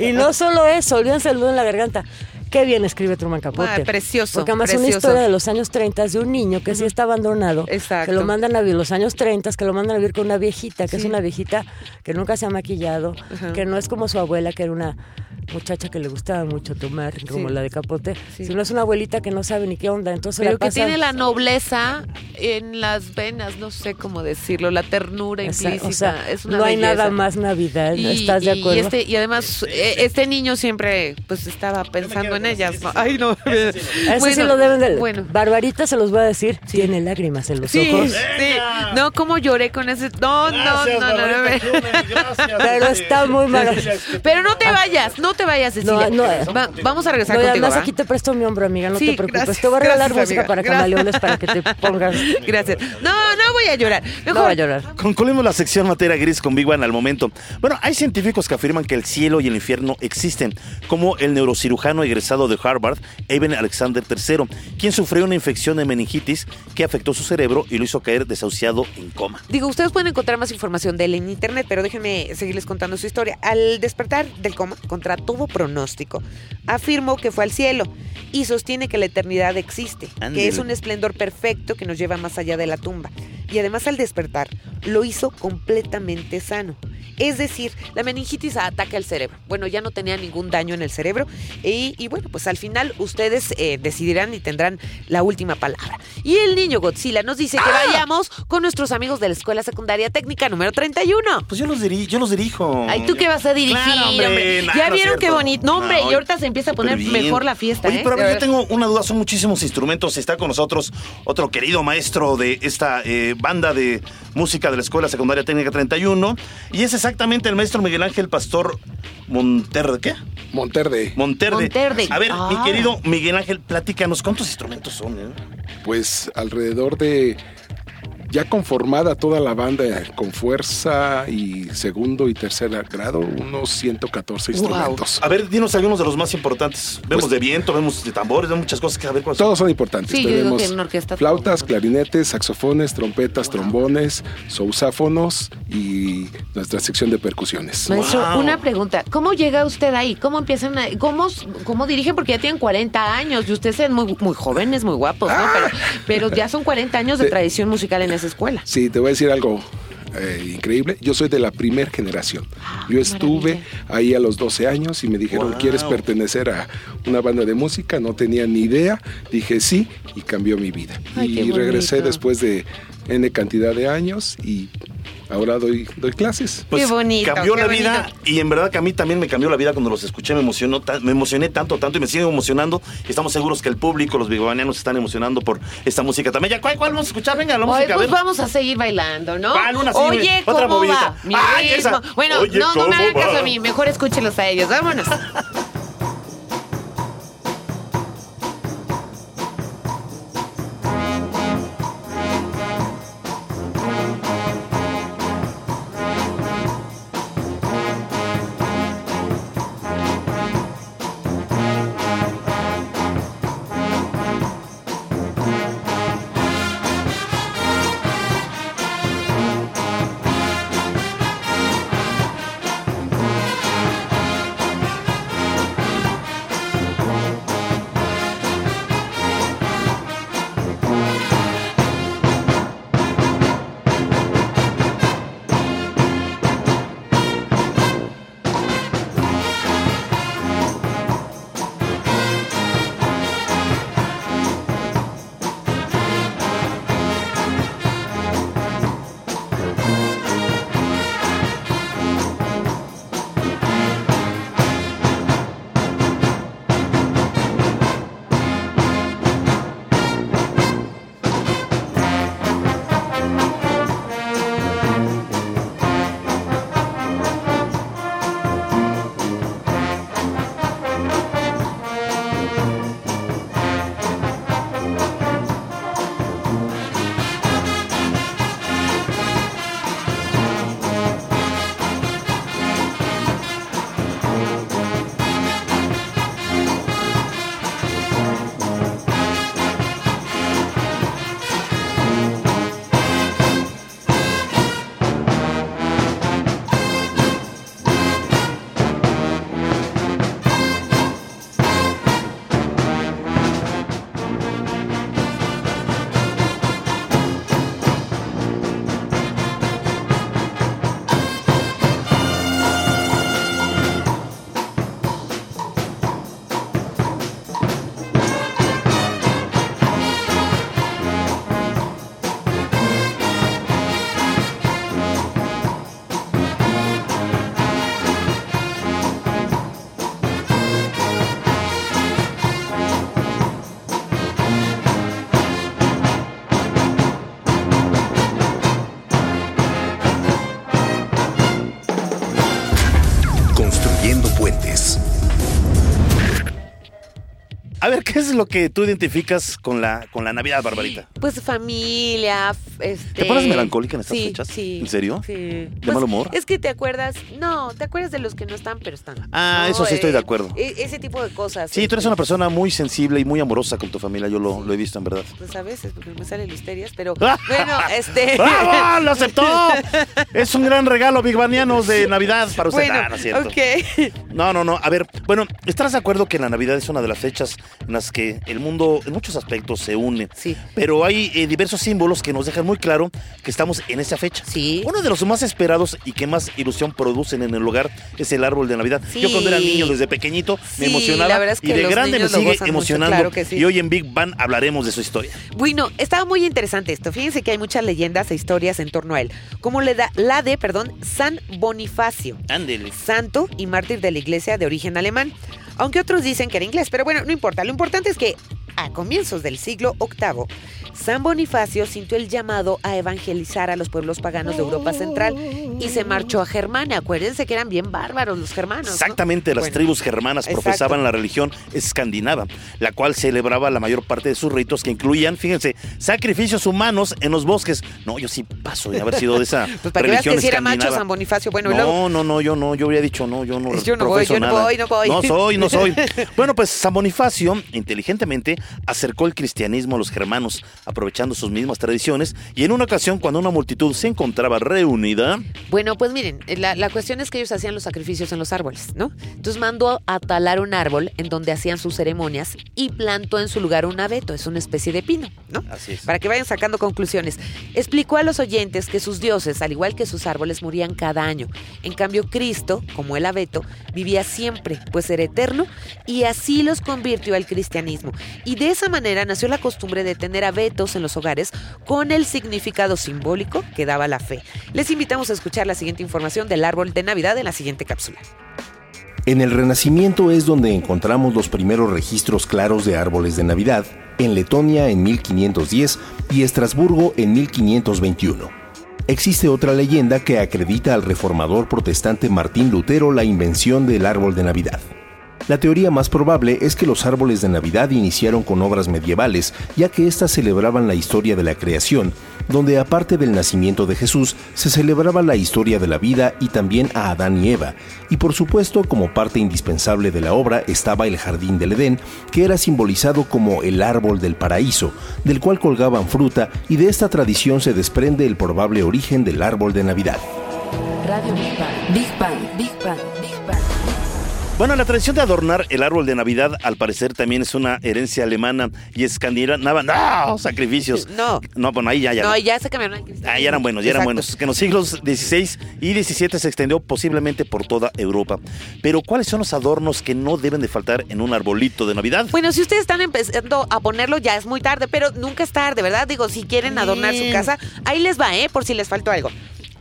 y no solo eso, olvídense el nudo en la garganta. Qué bien escribe Truman Capote. Ah, precioso, Porque además es una historia de los años 30 de un niño que sí está abandonado. Exacto. Que lo mandan a vivir los años 30, que lo mandan a vivir con una viejita, que es una viejita que nunca se ha maquillado, que no es como su abuela, que era una muchacha que le gustaba mucho tomar, como la de Capote, sino es una abuelita que no sabe ni qué onda. Entonces Pero la que pasa- tiene la nobleza en las venas, no sé cómo decirlo, la ternura implícita. o sea, es una no hay belleza. nada más Navidad, Y, ¿estás de acuerdo? Y, este, y además, eh, este niño siempre pues estaba pensando en ellas. ¿no? Ay, no. Eso sí lo deben de... Bueno. Barbarita se los voy a decir, tiene lágrimas en los Sí, ojos. sí. No, cómo lloré con ese. No, no, Gracias, no, no, no, gracias. Pero está muy mal. Pero no te vayas, no te vayas, Cecilia. No, no. Va- vamos a regresar No, contigo. además ¿va? aquí te presto mi hombro, amiga, no Sí, te preocupes. gracias, te voy a regalar gracias, música amiga, para camaleones para que te pongas. Gracias. No, no voy a llorar. Mejor. No va a llorar. Concluimos la sección materia gris con Big One al momento. Bueno, hay científicos que afirman que el cielo y el infierno existen, como el neurocirujano egresado de Harvard, Eben Alexander III, quien sufrió una infección de meningitis que afectó su cerebro y lo hizo caer desahuciado en coma. Digo, ustedes pueden encontrar más información de él en internet, pero déjenme seguirles contando su historia. Al despertar del coma, contra todo pronóstico, afirmó que fue al cielo y sostiene que la eternidad existe, que es un esplendor perfecto que nos lleva más allá de la tumba. Y además al despertar, lo hizo completamente sano. Es decir, la meningitis ataca el cerebro. Bueno, ya no tenía ningún daño en el cerebro y, y bueno, pues al final ustedes eh, decidirán y tendrán la última palabra. Y el niño Godzilla nos dice que vayamos con nuestros amigos de la Escuela Secundaria Técnica número 31. Pues yo los, diri yo los dirijo. Ay, ¿tú qué vas a dirigir, Claro, hombre, hombre? nah, ya no vieron qué bonito. No, hombre, y ahorita se empieza a poner bien. mejor la fiesta, Oye, ¿eh? pero a ver, yo tengo una duda, son muchísimos instrumentos. Está con nosotros otro querido maestro de esta eh, banda de música de la Escuela Secundaria Técnica 31. Y es exactamente el maestro Miguel Ángel Pastor Monterde. ¿Qué? Monterde. Monterde. Monterde. A ver, Ah. mi querido Miguel Ángel, platícanos, ¿cuántos instrumentos son? eh? Pues alrededor de ya conformada toda la banda con fuerza y segundo y tercer grado, unos 114 instrumentos. A ver, dinos algunos de los más importantes. Vemos Pues- de viento, vemos de tambores, vemos muchas cosas que a ver cuáles son. Todos son importantes. Sí, yo digo Tenemos que en una orquesta flautas, clarinetes, saxofones, trompetas, trombones, sousáfonos y nuestra sección de percusiones. Maestro, Wow. una pregunta. ¿Cómo llega usted ahí? ¿Cómo empiezan a, cómo, cómo dirigen? Porque ya tienen 40 años y ustedes son muy, muy jóvenes, muy guapos, ¿no? Pero, pero ya son 40 años de tradición musical en esa escuela. Sí, te voy a decir algo eh, increíble. Yo soy de la primer generación. Yo estuve ahí a los 12 años y me dijeron, Wow. ¿quieres pertenecer a una banda de música? No tenía ni idea. Dije sí y cambió mi vida. Ay, y regresé después de N cantidad de años y ahora doy, doy clases. Pues Qué bonito, cambió qué la vida y en verdad que a mí también me cambió la vida cuando los escuché, me emocionó, me emocioné tanto, tanto y me sigue emocionando. Estamos seguros que el público, los bigobanianos, están emocionando por esta música también. Ya, ¿cuál, cuál vamos a escuchar? Venga, la Hoy música. a pues ver. vamos a seguir bailando, ¿no? ¿Cuál? Una sí, Oye, otra ¿cómo movidita. va? Mi Ay, ritmo. esa. Bueno, Oye, no, no me ¿cómo hagan caso a mí. Mejor escúchelos a ellos. Vámonos. ¿qué es lo que tú identificas con la, con la Navidad, Barbarita? Pues familia, este... ¿Te pones melancólica en estas sí, fechas? Sí. ¿En serio? Sí. ¿De Pues, mal humor? Es que te acuerdas, no, te acuerdas de los que no están, pero están. Ah, No, eso sí estoy de eh, acuerdo. e- ese tipo de cosas. Sí, tú eres este, una persona muy sensible y muy amorosa con tu familia, yo lo, lo he visto en verdad. Pues a veces, porque me salen listerias, pero bueno, este... ¡Bravo! ¡Lo aceptó! Es un gran regalo, Big Banianos, de Navidad para usted. Bueno, Ah, no es cierto. ok. No, no, no. A ver, bueno, ¿estarás de acuerdo que la Navidad es una de las fechas en las que el mundo en muchos aspectos se une? Sí. Pero hay eh, diversos símbolos que nos dejan muy claro que estamos en esa fecha. Sí. Uno de los más esperados y que más ilusión producen en el hogar es el árbol de Navidad. Sí. Yo cuando era niño, desde pequeñito, me emocionaba. y de grande me sigue gozan mucho, emocionando. claro que sí. Y hoy en Big Bang hablaremos de su historia. Bueno, estaba muy interesante esto. Fíjense que hay muchas leyendas e historias en torno a él. Como le da la de, perdón, San Bonifacio, Ándele. santo y mártir de la iglesia de origen alemán. Aunque otros dicen que era inglés, pero bueno, no importa. Lo importante es que a comienzos del siglo VIII, San Bonifacio sintió el llamado a evangelizar a los pueblos paganos de Europa Central y se marchó a Germania. Acuérdense que eran bien bárbaros los germanos. ¿no? Exactamente, las Bueno, tribus germanas exacto. profesaban la religión escandinava, la cual celebraba la mayor parte de sus ritos que incluían, fíjense, sacrificios humanos en los bosques. No, yo sí paso de haber sido de esa Pues para que veas religión que si era macho. San Bonifacio. Bueno, luego No, no, no, yo no, yo habría dicho no, yo no. Yo no voy, yo no nada. voy, no voy. No soy, no soy. Bueno, pues San Bonifacio inteligentemente acercó el cristianismo a los germanos, aprovechando sus mismas tradiciones, y en una ocasión cuando una multitud se encontraba reunida, Bueno, pues miren, la, la cuestión es que ellos hacían los sacrificios en los árboles, ¿no? Entonces mandó a talar un árbol en donde hacían sus ceremonias y plantó en su lugar un abeto, es una especie de pino, ¿no? Así es. Para que vayan sacando conclusiones. Explicó a los oyentes que sus dioses, al igual que sus árboles, morían cada año. En cambio, Cristo, como el abeto, vivía siempre, pues era eterno, y así los convirtió al cristianismo. Y de esa manera nació la costumbre de tener abetos en los hogares con el significado simbólico que daba la fe. Les invitamos a escuchar la siguiente información del árbol de Navidad en la siguiente cápsula. En el Renacimiento es donde encontramos los primeros registros claros de árboles de Navidad, en Letonia en 1510 y Estrasburgo en 1521. Existe otra leyenda que acredita al reformador protestante Martín Lutero la invención del árbol de Navidad. La teoría más probable es que los árboles de Navidad iniciaron con obras medievales, ya que éstas celebraban la historia de la creación, donde aparte del nacimiento de Jesús, se celebraba la historia de la vida y también a Adán y Eva. Y por supuesto, como parte indispensable de la obra estaba el jardín del Edén, que era simbolizado como el árbol del paraíso, del cual colgaban fruta, y de esta tradición se desprende el probable origen del árbol de Navidad. Radio Big Bang. Big Bang. Big Bang. Bueno, la tradición de adornar el árbol de Navidad al parecer también es una herencia alemana y escandinava. ¡No! Sacrificios. No. No, bueno, ahí ya, ya. No, ya se cambiaron al cristianismo. Ah, ya eran buenos, ya eran buenos. Que en los siglos XVI y XVII se extendió posiblemente por toda Europa. Pero, ¿cuáles son los adornos que no deben de faltar en un arbolito de Navidad? Bueno, si ustedes están empezando a ponerlo, ya es muy tarde, pero nunca es tarde, ¿verdad? Digo, si quieren adornar su casa, ahí les va, ¿eh? Por si les faltó algo.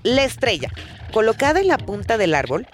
La estrella, colocada en la punta del árbol.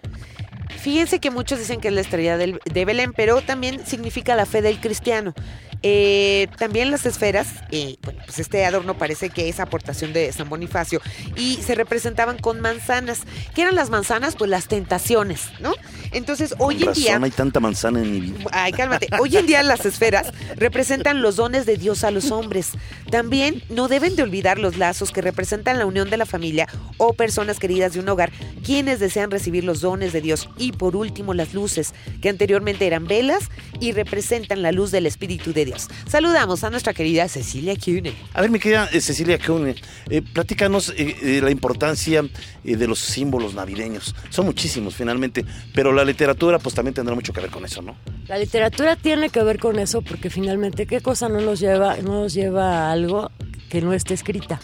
Fíjense que muchos dicen que es la estrella de Belén, pero también significa la fe del cristiano. Eh, también las esferas, eh, bueno, pues este adorno parece que es aportación de San Bonifacio y se representaban con manzanas. ¿Qué eran las manzanas? Pues las tentaciones, ¿no? Entonces, hoy en día... hay tanta manzana en mi vida. Ay, cálmate. Hoy en día las esferas representan los dones de Dios a los hombres. También no deben de olvidar los lazos que representan la unión de la familia o personas queridas de un hogar, quienes desean recibir los dones de Dios. Y por último, las luces, que anteriormente eran velas y representan la luz del Espíritu de Dios. Saludamos a nuestra querida Cecilia Cune. A ver, mi querida eh, Cecilia Cune, eh, platícanos eh, eh, la importancia eh, de los símbolos navideños. Son muchísimos finalmente, pero la literatura pues también tendrá mucho que ver con eso, ¿no? La literatura tiene que ver con eso porque finalmente qué cosa no nos lleva, no nos lleva a algo que no esté escrita.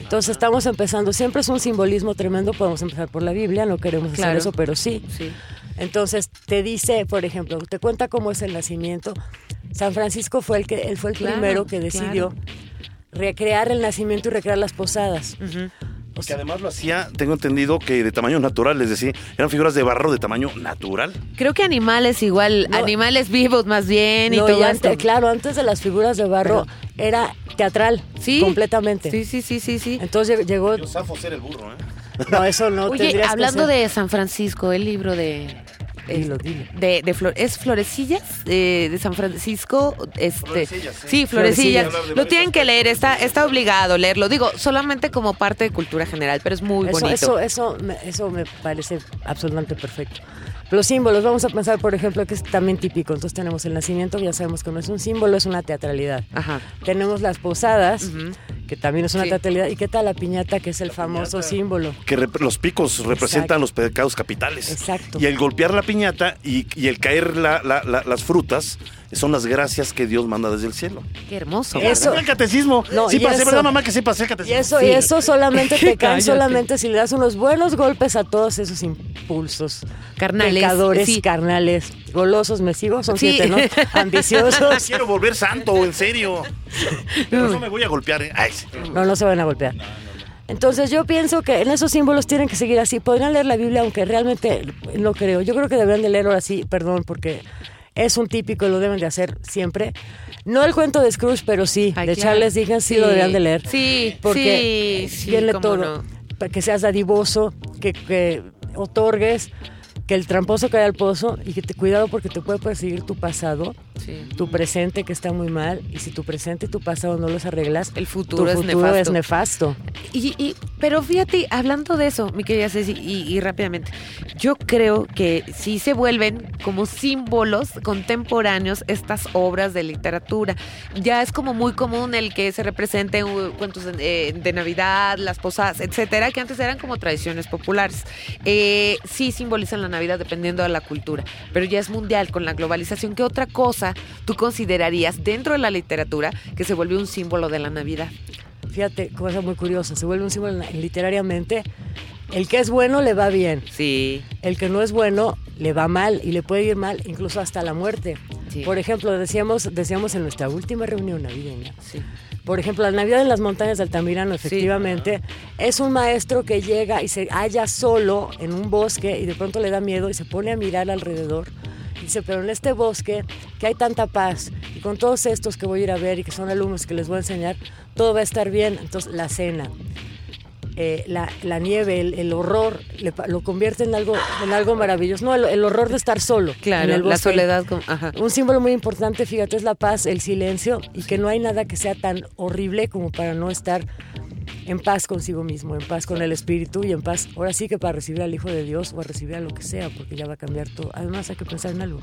Entonces estamos empezando, siempre es un simbolismo tremendo, podemos empezar por la Biblia, no queremos hacer Claro. eso, pero sí. Sí. Entonces te dice, por ejemplo, te cuenta cómo es el nacimiento. San Francisco fue el que él fue el Claro, primero que decidió recrear el nacimiento y recrear las posadas. O Que sea, además lo hacía, tengo entendido que de tamaño natural, es decir, eran figuras de barro de tamaño natural. Creo que animales igual, No. animales vivos más bien y no, todo y esto. ante- claro, antes de las figuras de barro era teatral, Sí. completamente. Sí, sí, sí, sí, sí. Entonces lleg- llegó, Yo zafo ser el burro, ¿eh? no, eso no Oye, que hablando hacer. de San Francisco, el libro de Dilo, dilo. de, de flor- es Florecillas eh, de San Francisco. Este, Florecillas, sí. sí, Florecillas. Florecillas. Lo tienen que leer, está, está obligado leerlo. Digo, solamente como parte de cultura general, pero es muy Eso, bonito. eso, eso, me, eso me parece absolutamente perfecto. Los símbolos, vamos a pensar, por ejemplo, que es también típico. Entonces tenemos el nacimiento, ya sabemos que no es un símbolo, es una teatralidad. Ajá. Tenemos las posadas, que también es una Sí. teatralidad. ¿Y qué tal la piñata, que es el famoso símbolo? Que los picos representan los pecados capitales. Exacto. Y el golpear la piñata y, y el caer la- la- la- las frutas son las gracias que Dios manda desde el cielo. Qué hermoso. Eso- el catecismo. No, sí y pasé, eso- ¿verdad, mamá? Que sí pasé el Y catecismo. eso, y eso solamente te caen solamente si le das unos buenos golpes a todos esos impulsos Carnales, pecadores, sí. carnales, golosos, me sigo, son Sí. siete, ¿no? Ambiciosos. Quiero volver santo, en serio. Por eso me voy a golpear. ¿eh? Ay, sí. No, no se van a golpear. Entonces yo pienso que en esos símbolos tienen que seguir así. Podrían leer la Biblia, aunque realmente no creo. Yo creo que deberían de leerlo así, perdón, porque es un típico y lo deben de hacer siempre. No el cuento de Scrooge, pero sí, Ay, de claro. Charles Dickens sí, Sí, lo deberían de leer. sí, porque sí, cómo todo. no. Que seas dadivoso, que, que otorgues, que el tramposo caiga al pozo y que te cuidado porque te puede perseguir tu pasado, Sí. tu presente que está muy mal y si tu presente y tu pasado no los arreglas, El futuro tu es futuro nefasto. es nefasto. Y, y- pero fíjate, hablando de eso, mi querida Ceci, y, y rápidamente, yo creo que sí se vuelven como símbolos contemporáneos estas obras de literatura. Ya es como muy común el que se representen uh, cuentos de, eh, de Navidad, las posadas, etcétera, que antes eran como tradiciones populares. Eh, sí simbolizan la Navidad dependiendo de la cultura, pero ya es mundial con la globalización. ¿Qué otra cosa tú considerarías dentro de la literatura que se volvió un símbolo de la Navidad? Fíjate, cosa muy curiosa, se vuelve un símbolo literariamente. El que es bueno le va bien, Sí. el que no es bueno le va mal y le puede ir mal incluso hasta la muerte. Sí. Por ejemplo, decíamos, decíamos en nuestra última reunión navideña, Sí. Por ejemplo, la Navidad en las montañas de Altamirano, efectivamente, es un maestro que llega y se halla solo en un bosque y de pronto le da miedo y se pone a mirar alrededor. Dice, pero en este bosque, que hay tanta paz, y con todos estos que voy a ir a ver y que son alumnos que les voy a enseñar, todo va a estar bien. Entonces, la cena, eh, la, la nieve, el, el horror, le lo convierte en algo, en algo maravilloso. No, el, el horror de estar solo. en Claro, el la soledad. como- ajá. Un símbolo muy importante, fíjate, es la paz, el silencio y que no hay nada que sea tan horrible como para no estar en paz consigo mismo, en paz con el espíritu y en paz, ahora sí que para recibir al Hijo de Dios o a recibir a lo que sea, porque ya va a cambiar todo. Además hay que pensar en algo.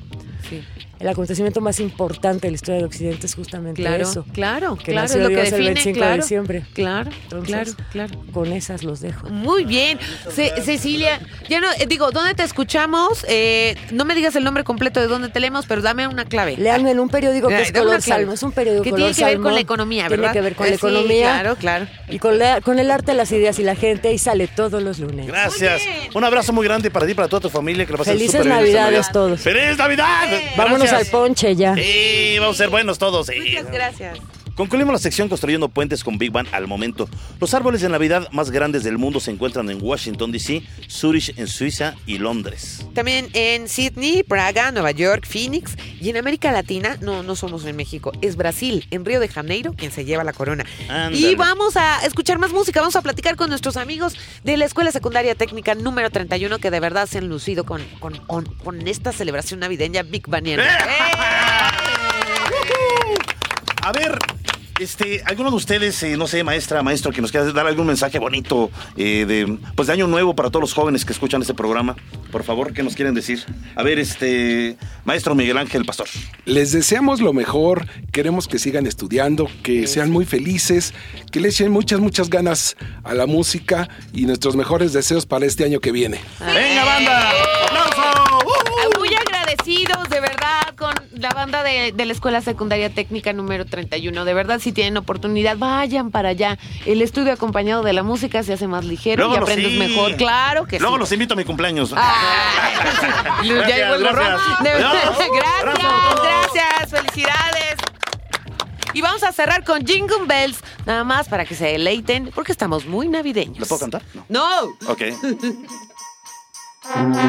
Sí. El acontecimiento más importante de la historia de Occidente es justamente Claro, eso. claro, Que claro, nació es lo que Dios el define, 25 de claro. diciembre. Claro, Entonces, claro, claro. Con esas los dejo. Muy bien. Ce- Cecilia, ya no, eh, digo, ¿dónde te escuchamos? Eh, no me digas el nombre completo de dónde te leemos, pero dame una clave. Leanme en un periódico que es Color. Salmo, es un periódico Que color tiene que ver con la economía, Tiene ¿verdad? que ver con Eh, la sí, economía. claro, claro. Y con, la- con el arte, las ideas y la gente y sale todos los lunes. Gracias. Un abrazo muy grande para ti y para toda tu familia. Que la pases Felices bien Navidades Navidad. todos. ¡Feliz Navidad! Vámonos al ponche ya. Sí, vamos a ser buenos todos. sí. Muchas gracias. Concluimos la sección construyendo puentes con Big Bang al momento. Los árboles de Navidad más grandes del mundo se encuentran en Washington, D.C., Zurich en Suiza y Londres. También en Sydney, Praga, Nueva York, Phoenix y en América Latina, no, no somos en México, es Brasil, en Río de Janeiro, quien se lleva la corona. Y vamos a escuchar más música, vamos a platicar con nuestros amigos de la Escuela Secundaria Técnica número 31 que de verdad se han lucido con, con, con- con esta celebración navideña Big Baniana. A ver, este, alguno de ustedes, eh, no sé, maestra, maestro, que nos quiera dar algún mensaje bonito eh, de, pues de año nuevo para todos los jóvenes que escuchan este programa. Por favor, ¿qué nos quieren decir? A ver, este, maestro Miguel Ángel Pastor. Les deseamos lo mejor, queremos que sigan estudiando, que sean muy felices, que le echen muchas, muchas ganas a la música y nuestros mejores deseos para este año que viene. ¡Venga, banda! Ah, Muy agradecidos, de verdad, con la banda de, de la Escuela Secundaria Técnica número 31. De verdad, si tienen oportunidad, vayan para allá. El estudio acompañado de la música se hace más ligero y aprendes sí. mejor. Claro que Luego sí. los invito a mi cumpleaños. Ay, ya Gracias, llegó el gracias. Gracias, gracias, felicidades. Y vamos a cerrar con Jingle Bells, nada más para que se deleiten, porque estamos muy navideños. ¿Lo puedo cantar? No. No. Ok. humor.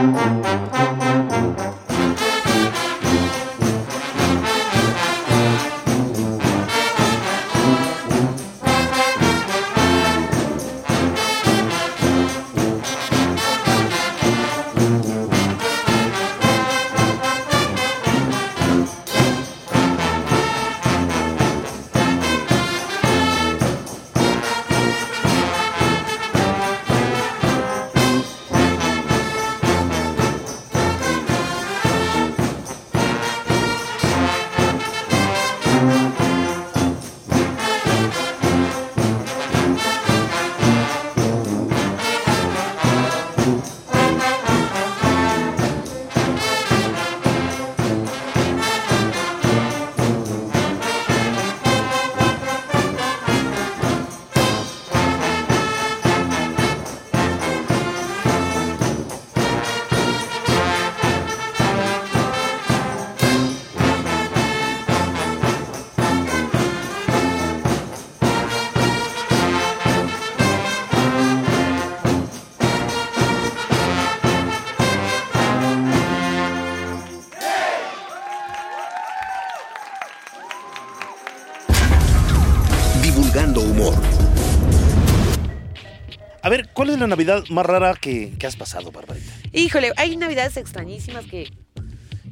Es la Navidad más rara que, que has pasado, Barbarita? Híjole, hay navidades extrañísimas que,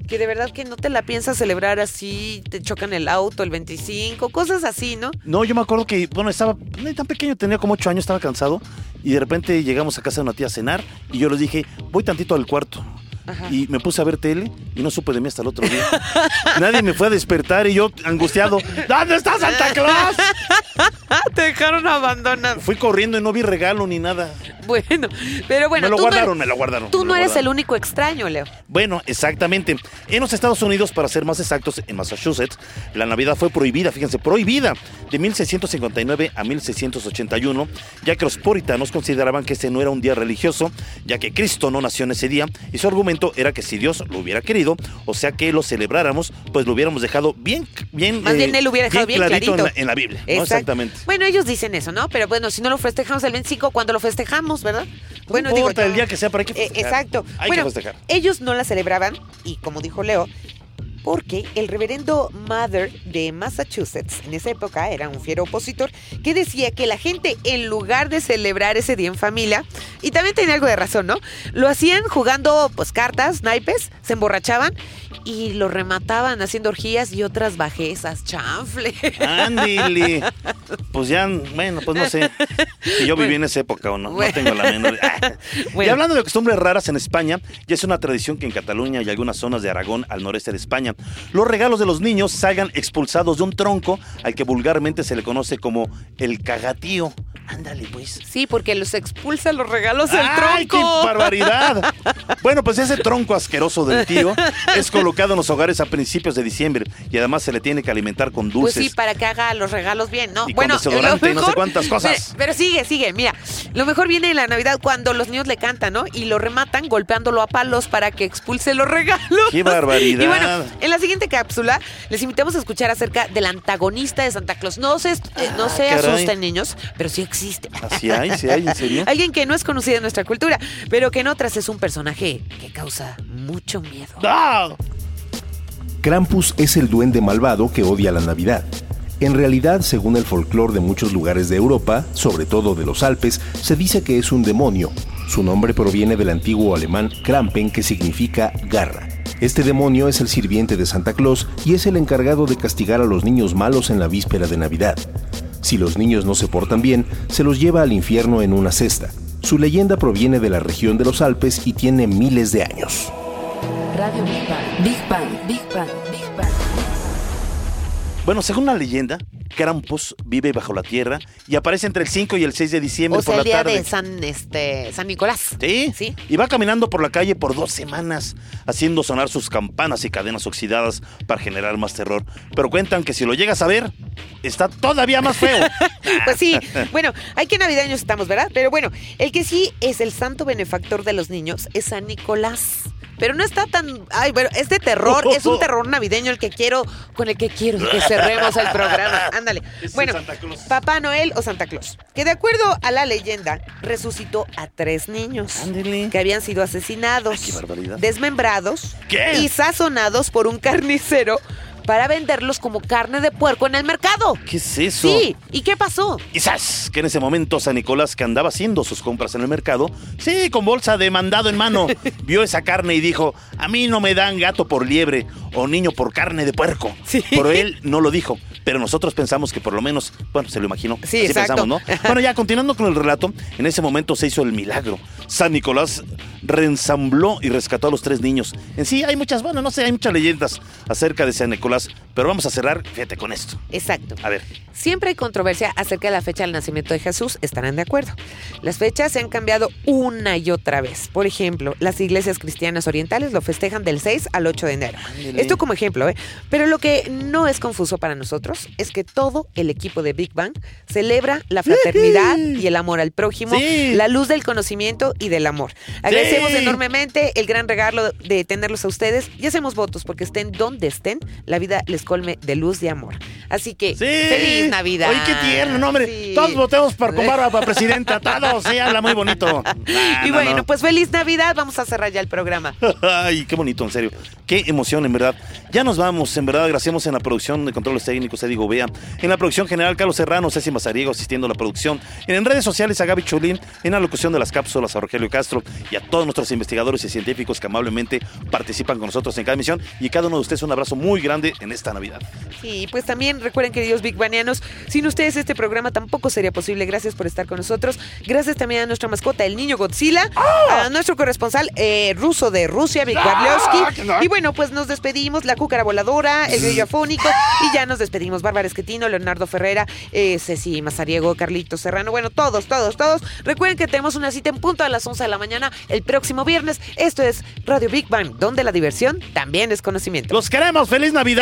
que de verdad que no te la piensas celebrar así, te chocan el auto el 25, cosas así, ¿no? No, yo me acuerdo que, bueno, estaba tan pequeño, tenía como ocho años, estaba cansado. Y de repente llegamos a casa de una tía a cenar y yo les dije, voy tantito al cuarto. Ajá. Y me puse a ver tele y no supe de mí hasta el otro día. Nadie me fue a despertar y yo angustiado, ¿dónde está Santa Claus? te dejaron abandonado. Fui corriendo y no vi regalo ni nada. Bueno, pero bueno, me lo no guardaron, me lo guardaron. Tú no eres el único extraño, Leo. Bueno, exactamente. En los Estados Unidos, para ser más exactos, en Massachusetts, la Navidad fue prohibida, fíjense, prohibida de 1659 a 1681, ya que los puritanos consideraban que ese no era un día religioso, ya que Cristo no nació en ese día, y su argumento era que si Dios lo hubiera querido, o sea que lo celebráramos, pues lo hubiéramos dejado bien, bien, eh, Más bien él lo hubiera dejado bien clarito en clarito. la, en la Biblia. Exactamente. Bueno, ellos dicen eso, ¿no? Pero bueno, si no lo festejamos el 25, ¿cuándo lo festejamos, verdad? Bueno, no digo importa yo. el día que sea, hay que Eh, festejar. exacto. Hay bueno, que festejar. ellos no la celebraban y como dijo Leo, porque el reverendo Mather de Massachusetts en esa época era un fiero opositor que decía que la gente en lugar de celebrar ese día en familia, y también tenía algo de razón, ¿no? Lo hacían jugando pues cartas, naipes, se emborrachaban y lo remataban haciendo orgías y otras bajezas, chanfle. Ándile. Pues ya, bueno, pues no sé. Si yo viví en esa época o no. Bueno. No tengo la menor. Ah. Y hablando de costumbres raras en España, ya es una tradición que en Cataluña y algunas zonas de Aragón al noreste de España, los regalos de los niños salgan expulsados de un tronco al que vulgarmente se le conoce como el cagatío. Ándale, pues. Sí, porque los expulsan los regalos del ¡Ay, qué barbaridad! Bueno, pues ese tronco asqueroso del tío es colocado en los hogares a principios de diciembre y además se le tiene que alimentar con Pues dulces. sí, para que haga los regalos bien, ¿no? Y con desodorante y no sé cuántas cosas. Pero sigue, sigue, mira. Lo mejor viene en la Navidad cuando los niños le cantan, ¿no? Y lo rematan golpeándolo a palos para que expulse los regalos. ¡Qué barbaridad! Y bueno, en la siguiente cápsula les invitamos a escuchar acerca del antagonista de Santa Claus. No se, eh, no se Ah, caray. asusten, niños, pero sí existe. Así hay, sí hay, en serio. Alguien que no es conocido en nuestra cultura, pero que en otras es un personaje que causa mucho miedo. ¡Ah! Krampus es el duende malvado que odia la Navidad. En realidad, según el folclore de muchos lugares de Europa, sobre todo de los Alpes, se dice que es un demonio. Su nombre proviene del antiguo alemán Krampen, que significa garra. Este demonio es el sirviente de Santa Claus y es el encargado de castigar a los niños malos en la víspera de Navidad. Si los niños no se portan bien, se los lleva al infierno en una cesta. Su leyenda proviene de la región de los Alpes y tiene miles de años. Radio Big Bang. Big Bang. Big Bang. Bueno, según la leyenda, Krampus vive bajo la tierra y aparece entre el 5 y el 6 de diciembre O sea, por el la día tarde. de San, este, San Nicolás. ¿Sí? Sí. Y va caminando por la calle por dos semanas, haciendo sonar sus campanas y cadenas oxidadas para generar más terror. Pero cuentan que si lo llegas a ver, está todavía más feo. Pues sí, bueno, hay que navideños estamos, ¿verdad? Pero bueno, el que sí es el santo benefactor de los niños es San Nicolás. Pero no está tan. Ay, bueno, es de terror, es un terror navideño el que quiero, con el que quiero que cerremos el programa. Ándale. Bueno, Santa Claus. Papá Noel o Santa Claus, que de acuerdo a la leyenda, resucitó a tres niños que habían sido asesinados, Ay, qué barbaridad. desmembrados ¿Qué? y sazonados por un carnicero para venderlos como carne de puerco en el mercado. ¿Qué es eso? Sí, ¿y qué pasó? Quizás que en ese momento San Nicolás, que andaba haciendo sus compras en el mercado, sí, con bolsa de mandado en mano, vio esa carne y dijo, a mí no me dan gato por liebre o niño por carne de puerco. Sí. Pero él no lo dijo, pero nosotros pensamos que por lo menos, bueno, se lo imaginó. Sí, Así exacto. pensamos, ¿no? Bueno, ya continuando con el relato, en ese momento se hizo el milagro. San Nicolás reensambló y rescató a los tres niños. En sí hay muchas, bueno, no sé, hay muchas leyendas acerca de San Nicolás, pero vamos a cerrar, fíjate con esto. Exacto. A ver. Siempre hay controversia acerca de la fecha del nacimiento de Jesús, estarán de acuerdo. Las fechas se han cambiado una y otra vez. Por ejemplo, las iglesias cristianas orientales lo festejan del 6 al 8 de enero. Esto como ejemplo, ¿eh? Pero lo que no es confuso para nosotros es que todo el equipo de Big Bang celebra la fraternidad y el amor al prójimo, Sí. la luz del conocimiento y del amor. Agradecemos Sí. enormemente el gran regalo de tenerlos a ustedes y hacemos votos porque estén donde estén, la vida les colme de luz y amor. Así que, Sí. feliz Navidad. Oye, qué tierno, no, hombre. Sí. Todos votemos por con Bárbara para presidenta. Todos, sí, habla muy bonito. Ah, Y no, bueno, no. pues feliz Navidad. Vamos a cerrar ya el programa. Ay, qué bonito, en serio. Qué emoción, en verdad. Ya nos vamos, en verdad. Agradecemos en la producción de controles técnicos, Eddie Gobea. En la producción general, Carlos Serrano, Ceci Mazariego asistiendo a la producción. En redes sociales, a Gaby Chulín. En la locución de las cápsulas, a Rogelio Castro. Y a todos nuestros investigadores y científicos que amablemente participan con nosotros en cada emisión. Y cada uno de ustedes un abrazo muy grande en esta Navidad. Y pues también recuerden, queridos Big Banianos, sin ustedes este programa tampoco sería posible. Gracias por estar con nosotros. Gracias también a nuestra mascota, el niño Godzilla, a nuestro corresponsal eh, ruso de Rusia, Vic Barlowski. Y bueno, pues nos despedimos, la cúcara voladora, el grillo afónico, y ya nos despedimos. Bárbara Esquetino, Leonardo Ferrera, eh, Ceci Mazariego, Carlito Serrano. Bueno, todos, todos, todos. Recuerden que tenemos una cita en punto a las 11 de la mañana el próximo viernes. Esto es Radio Big Bang, donde la diversión también es conocimiento. ¡Los queremos! ¡Feliz Navidad!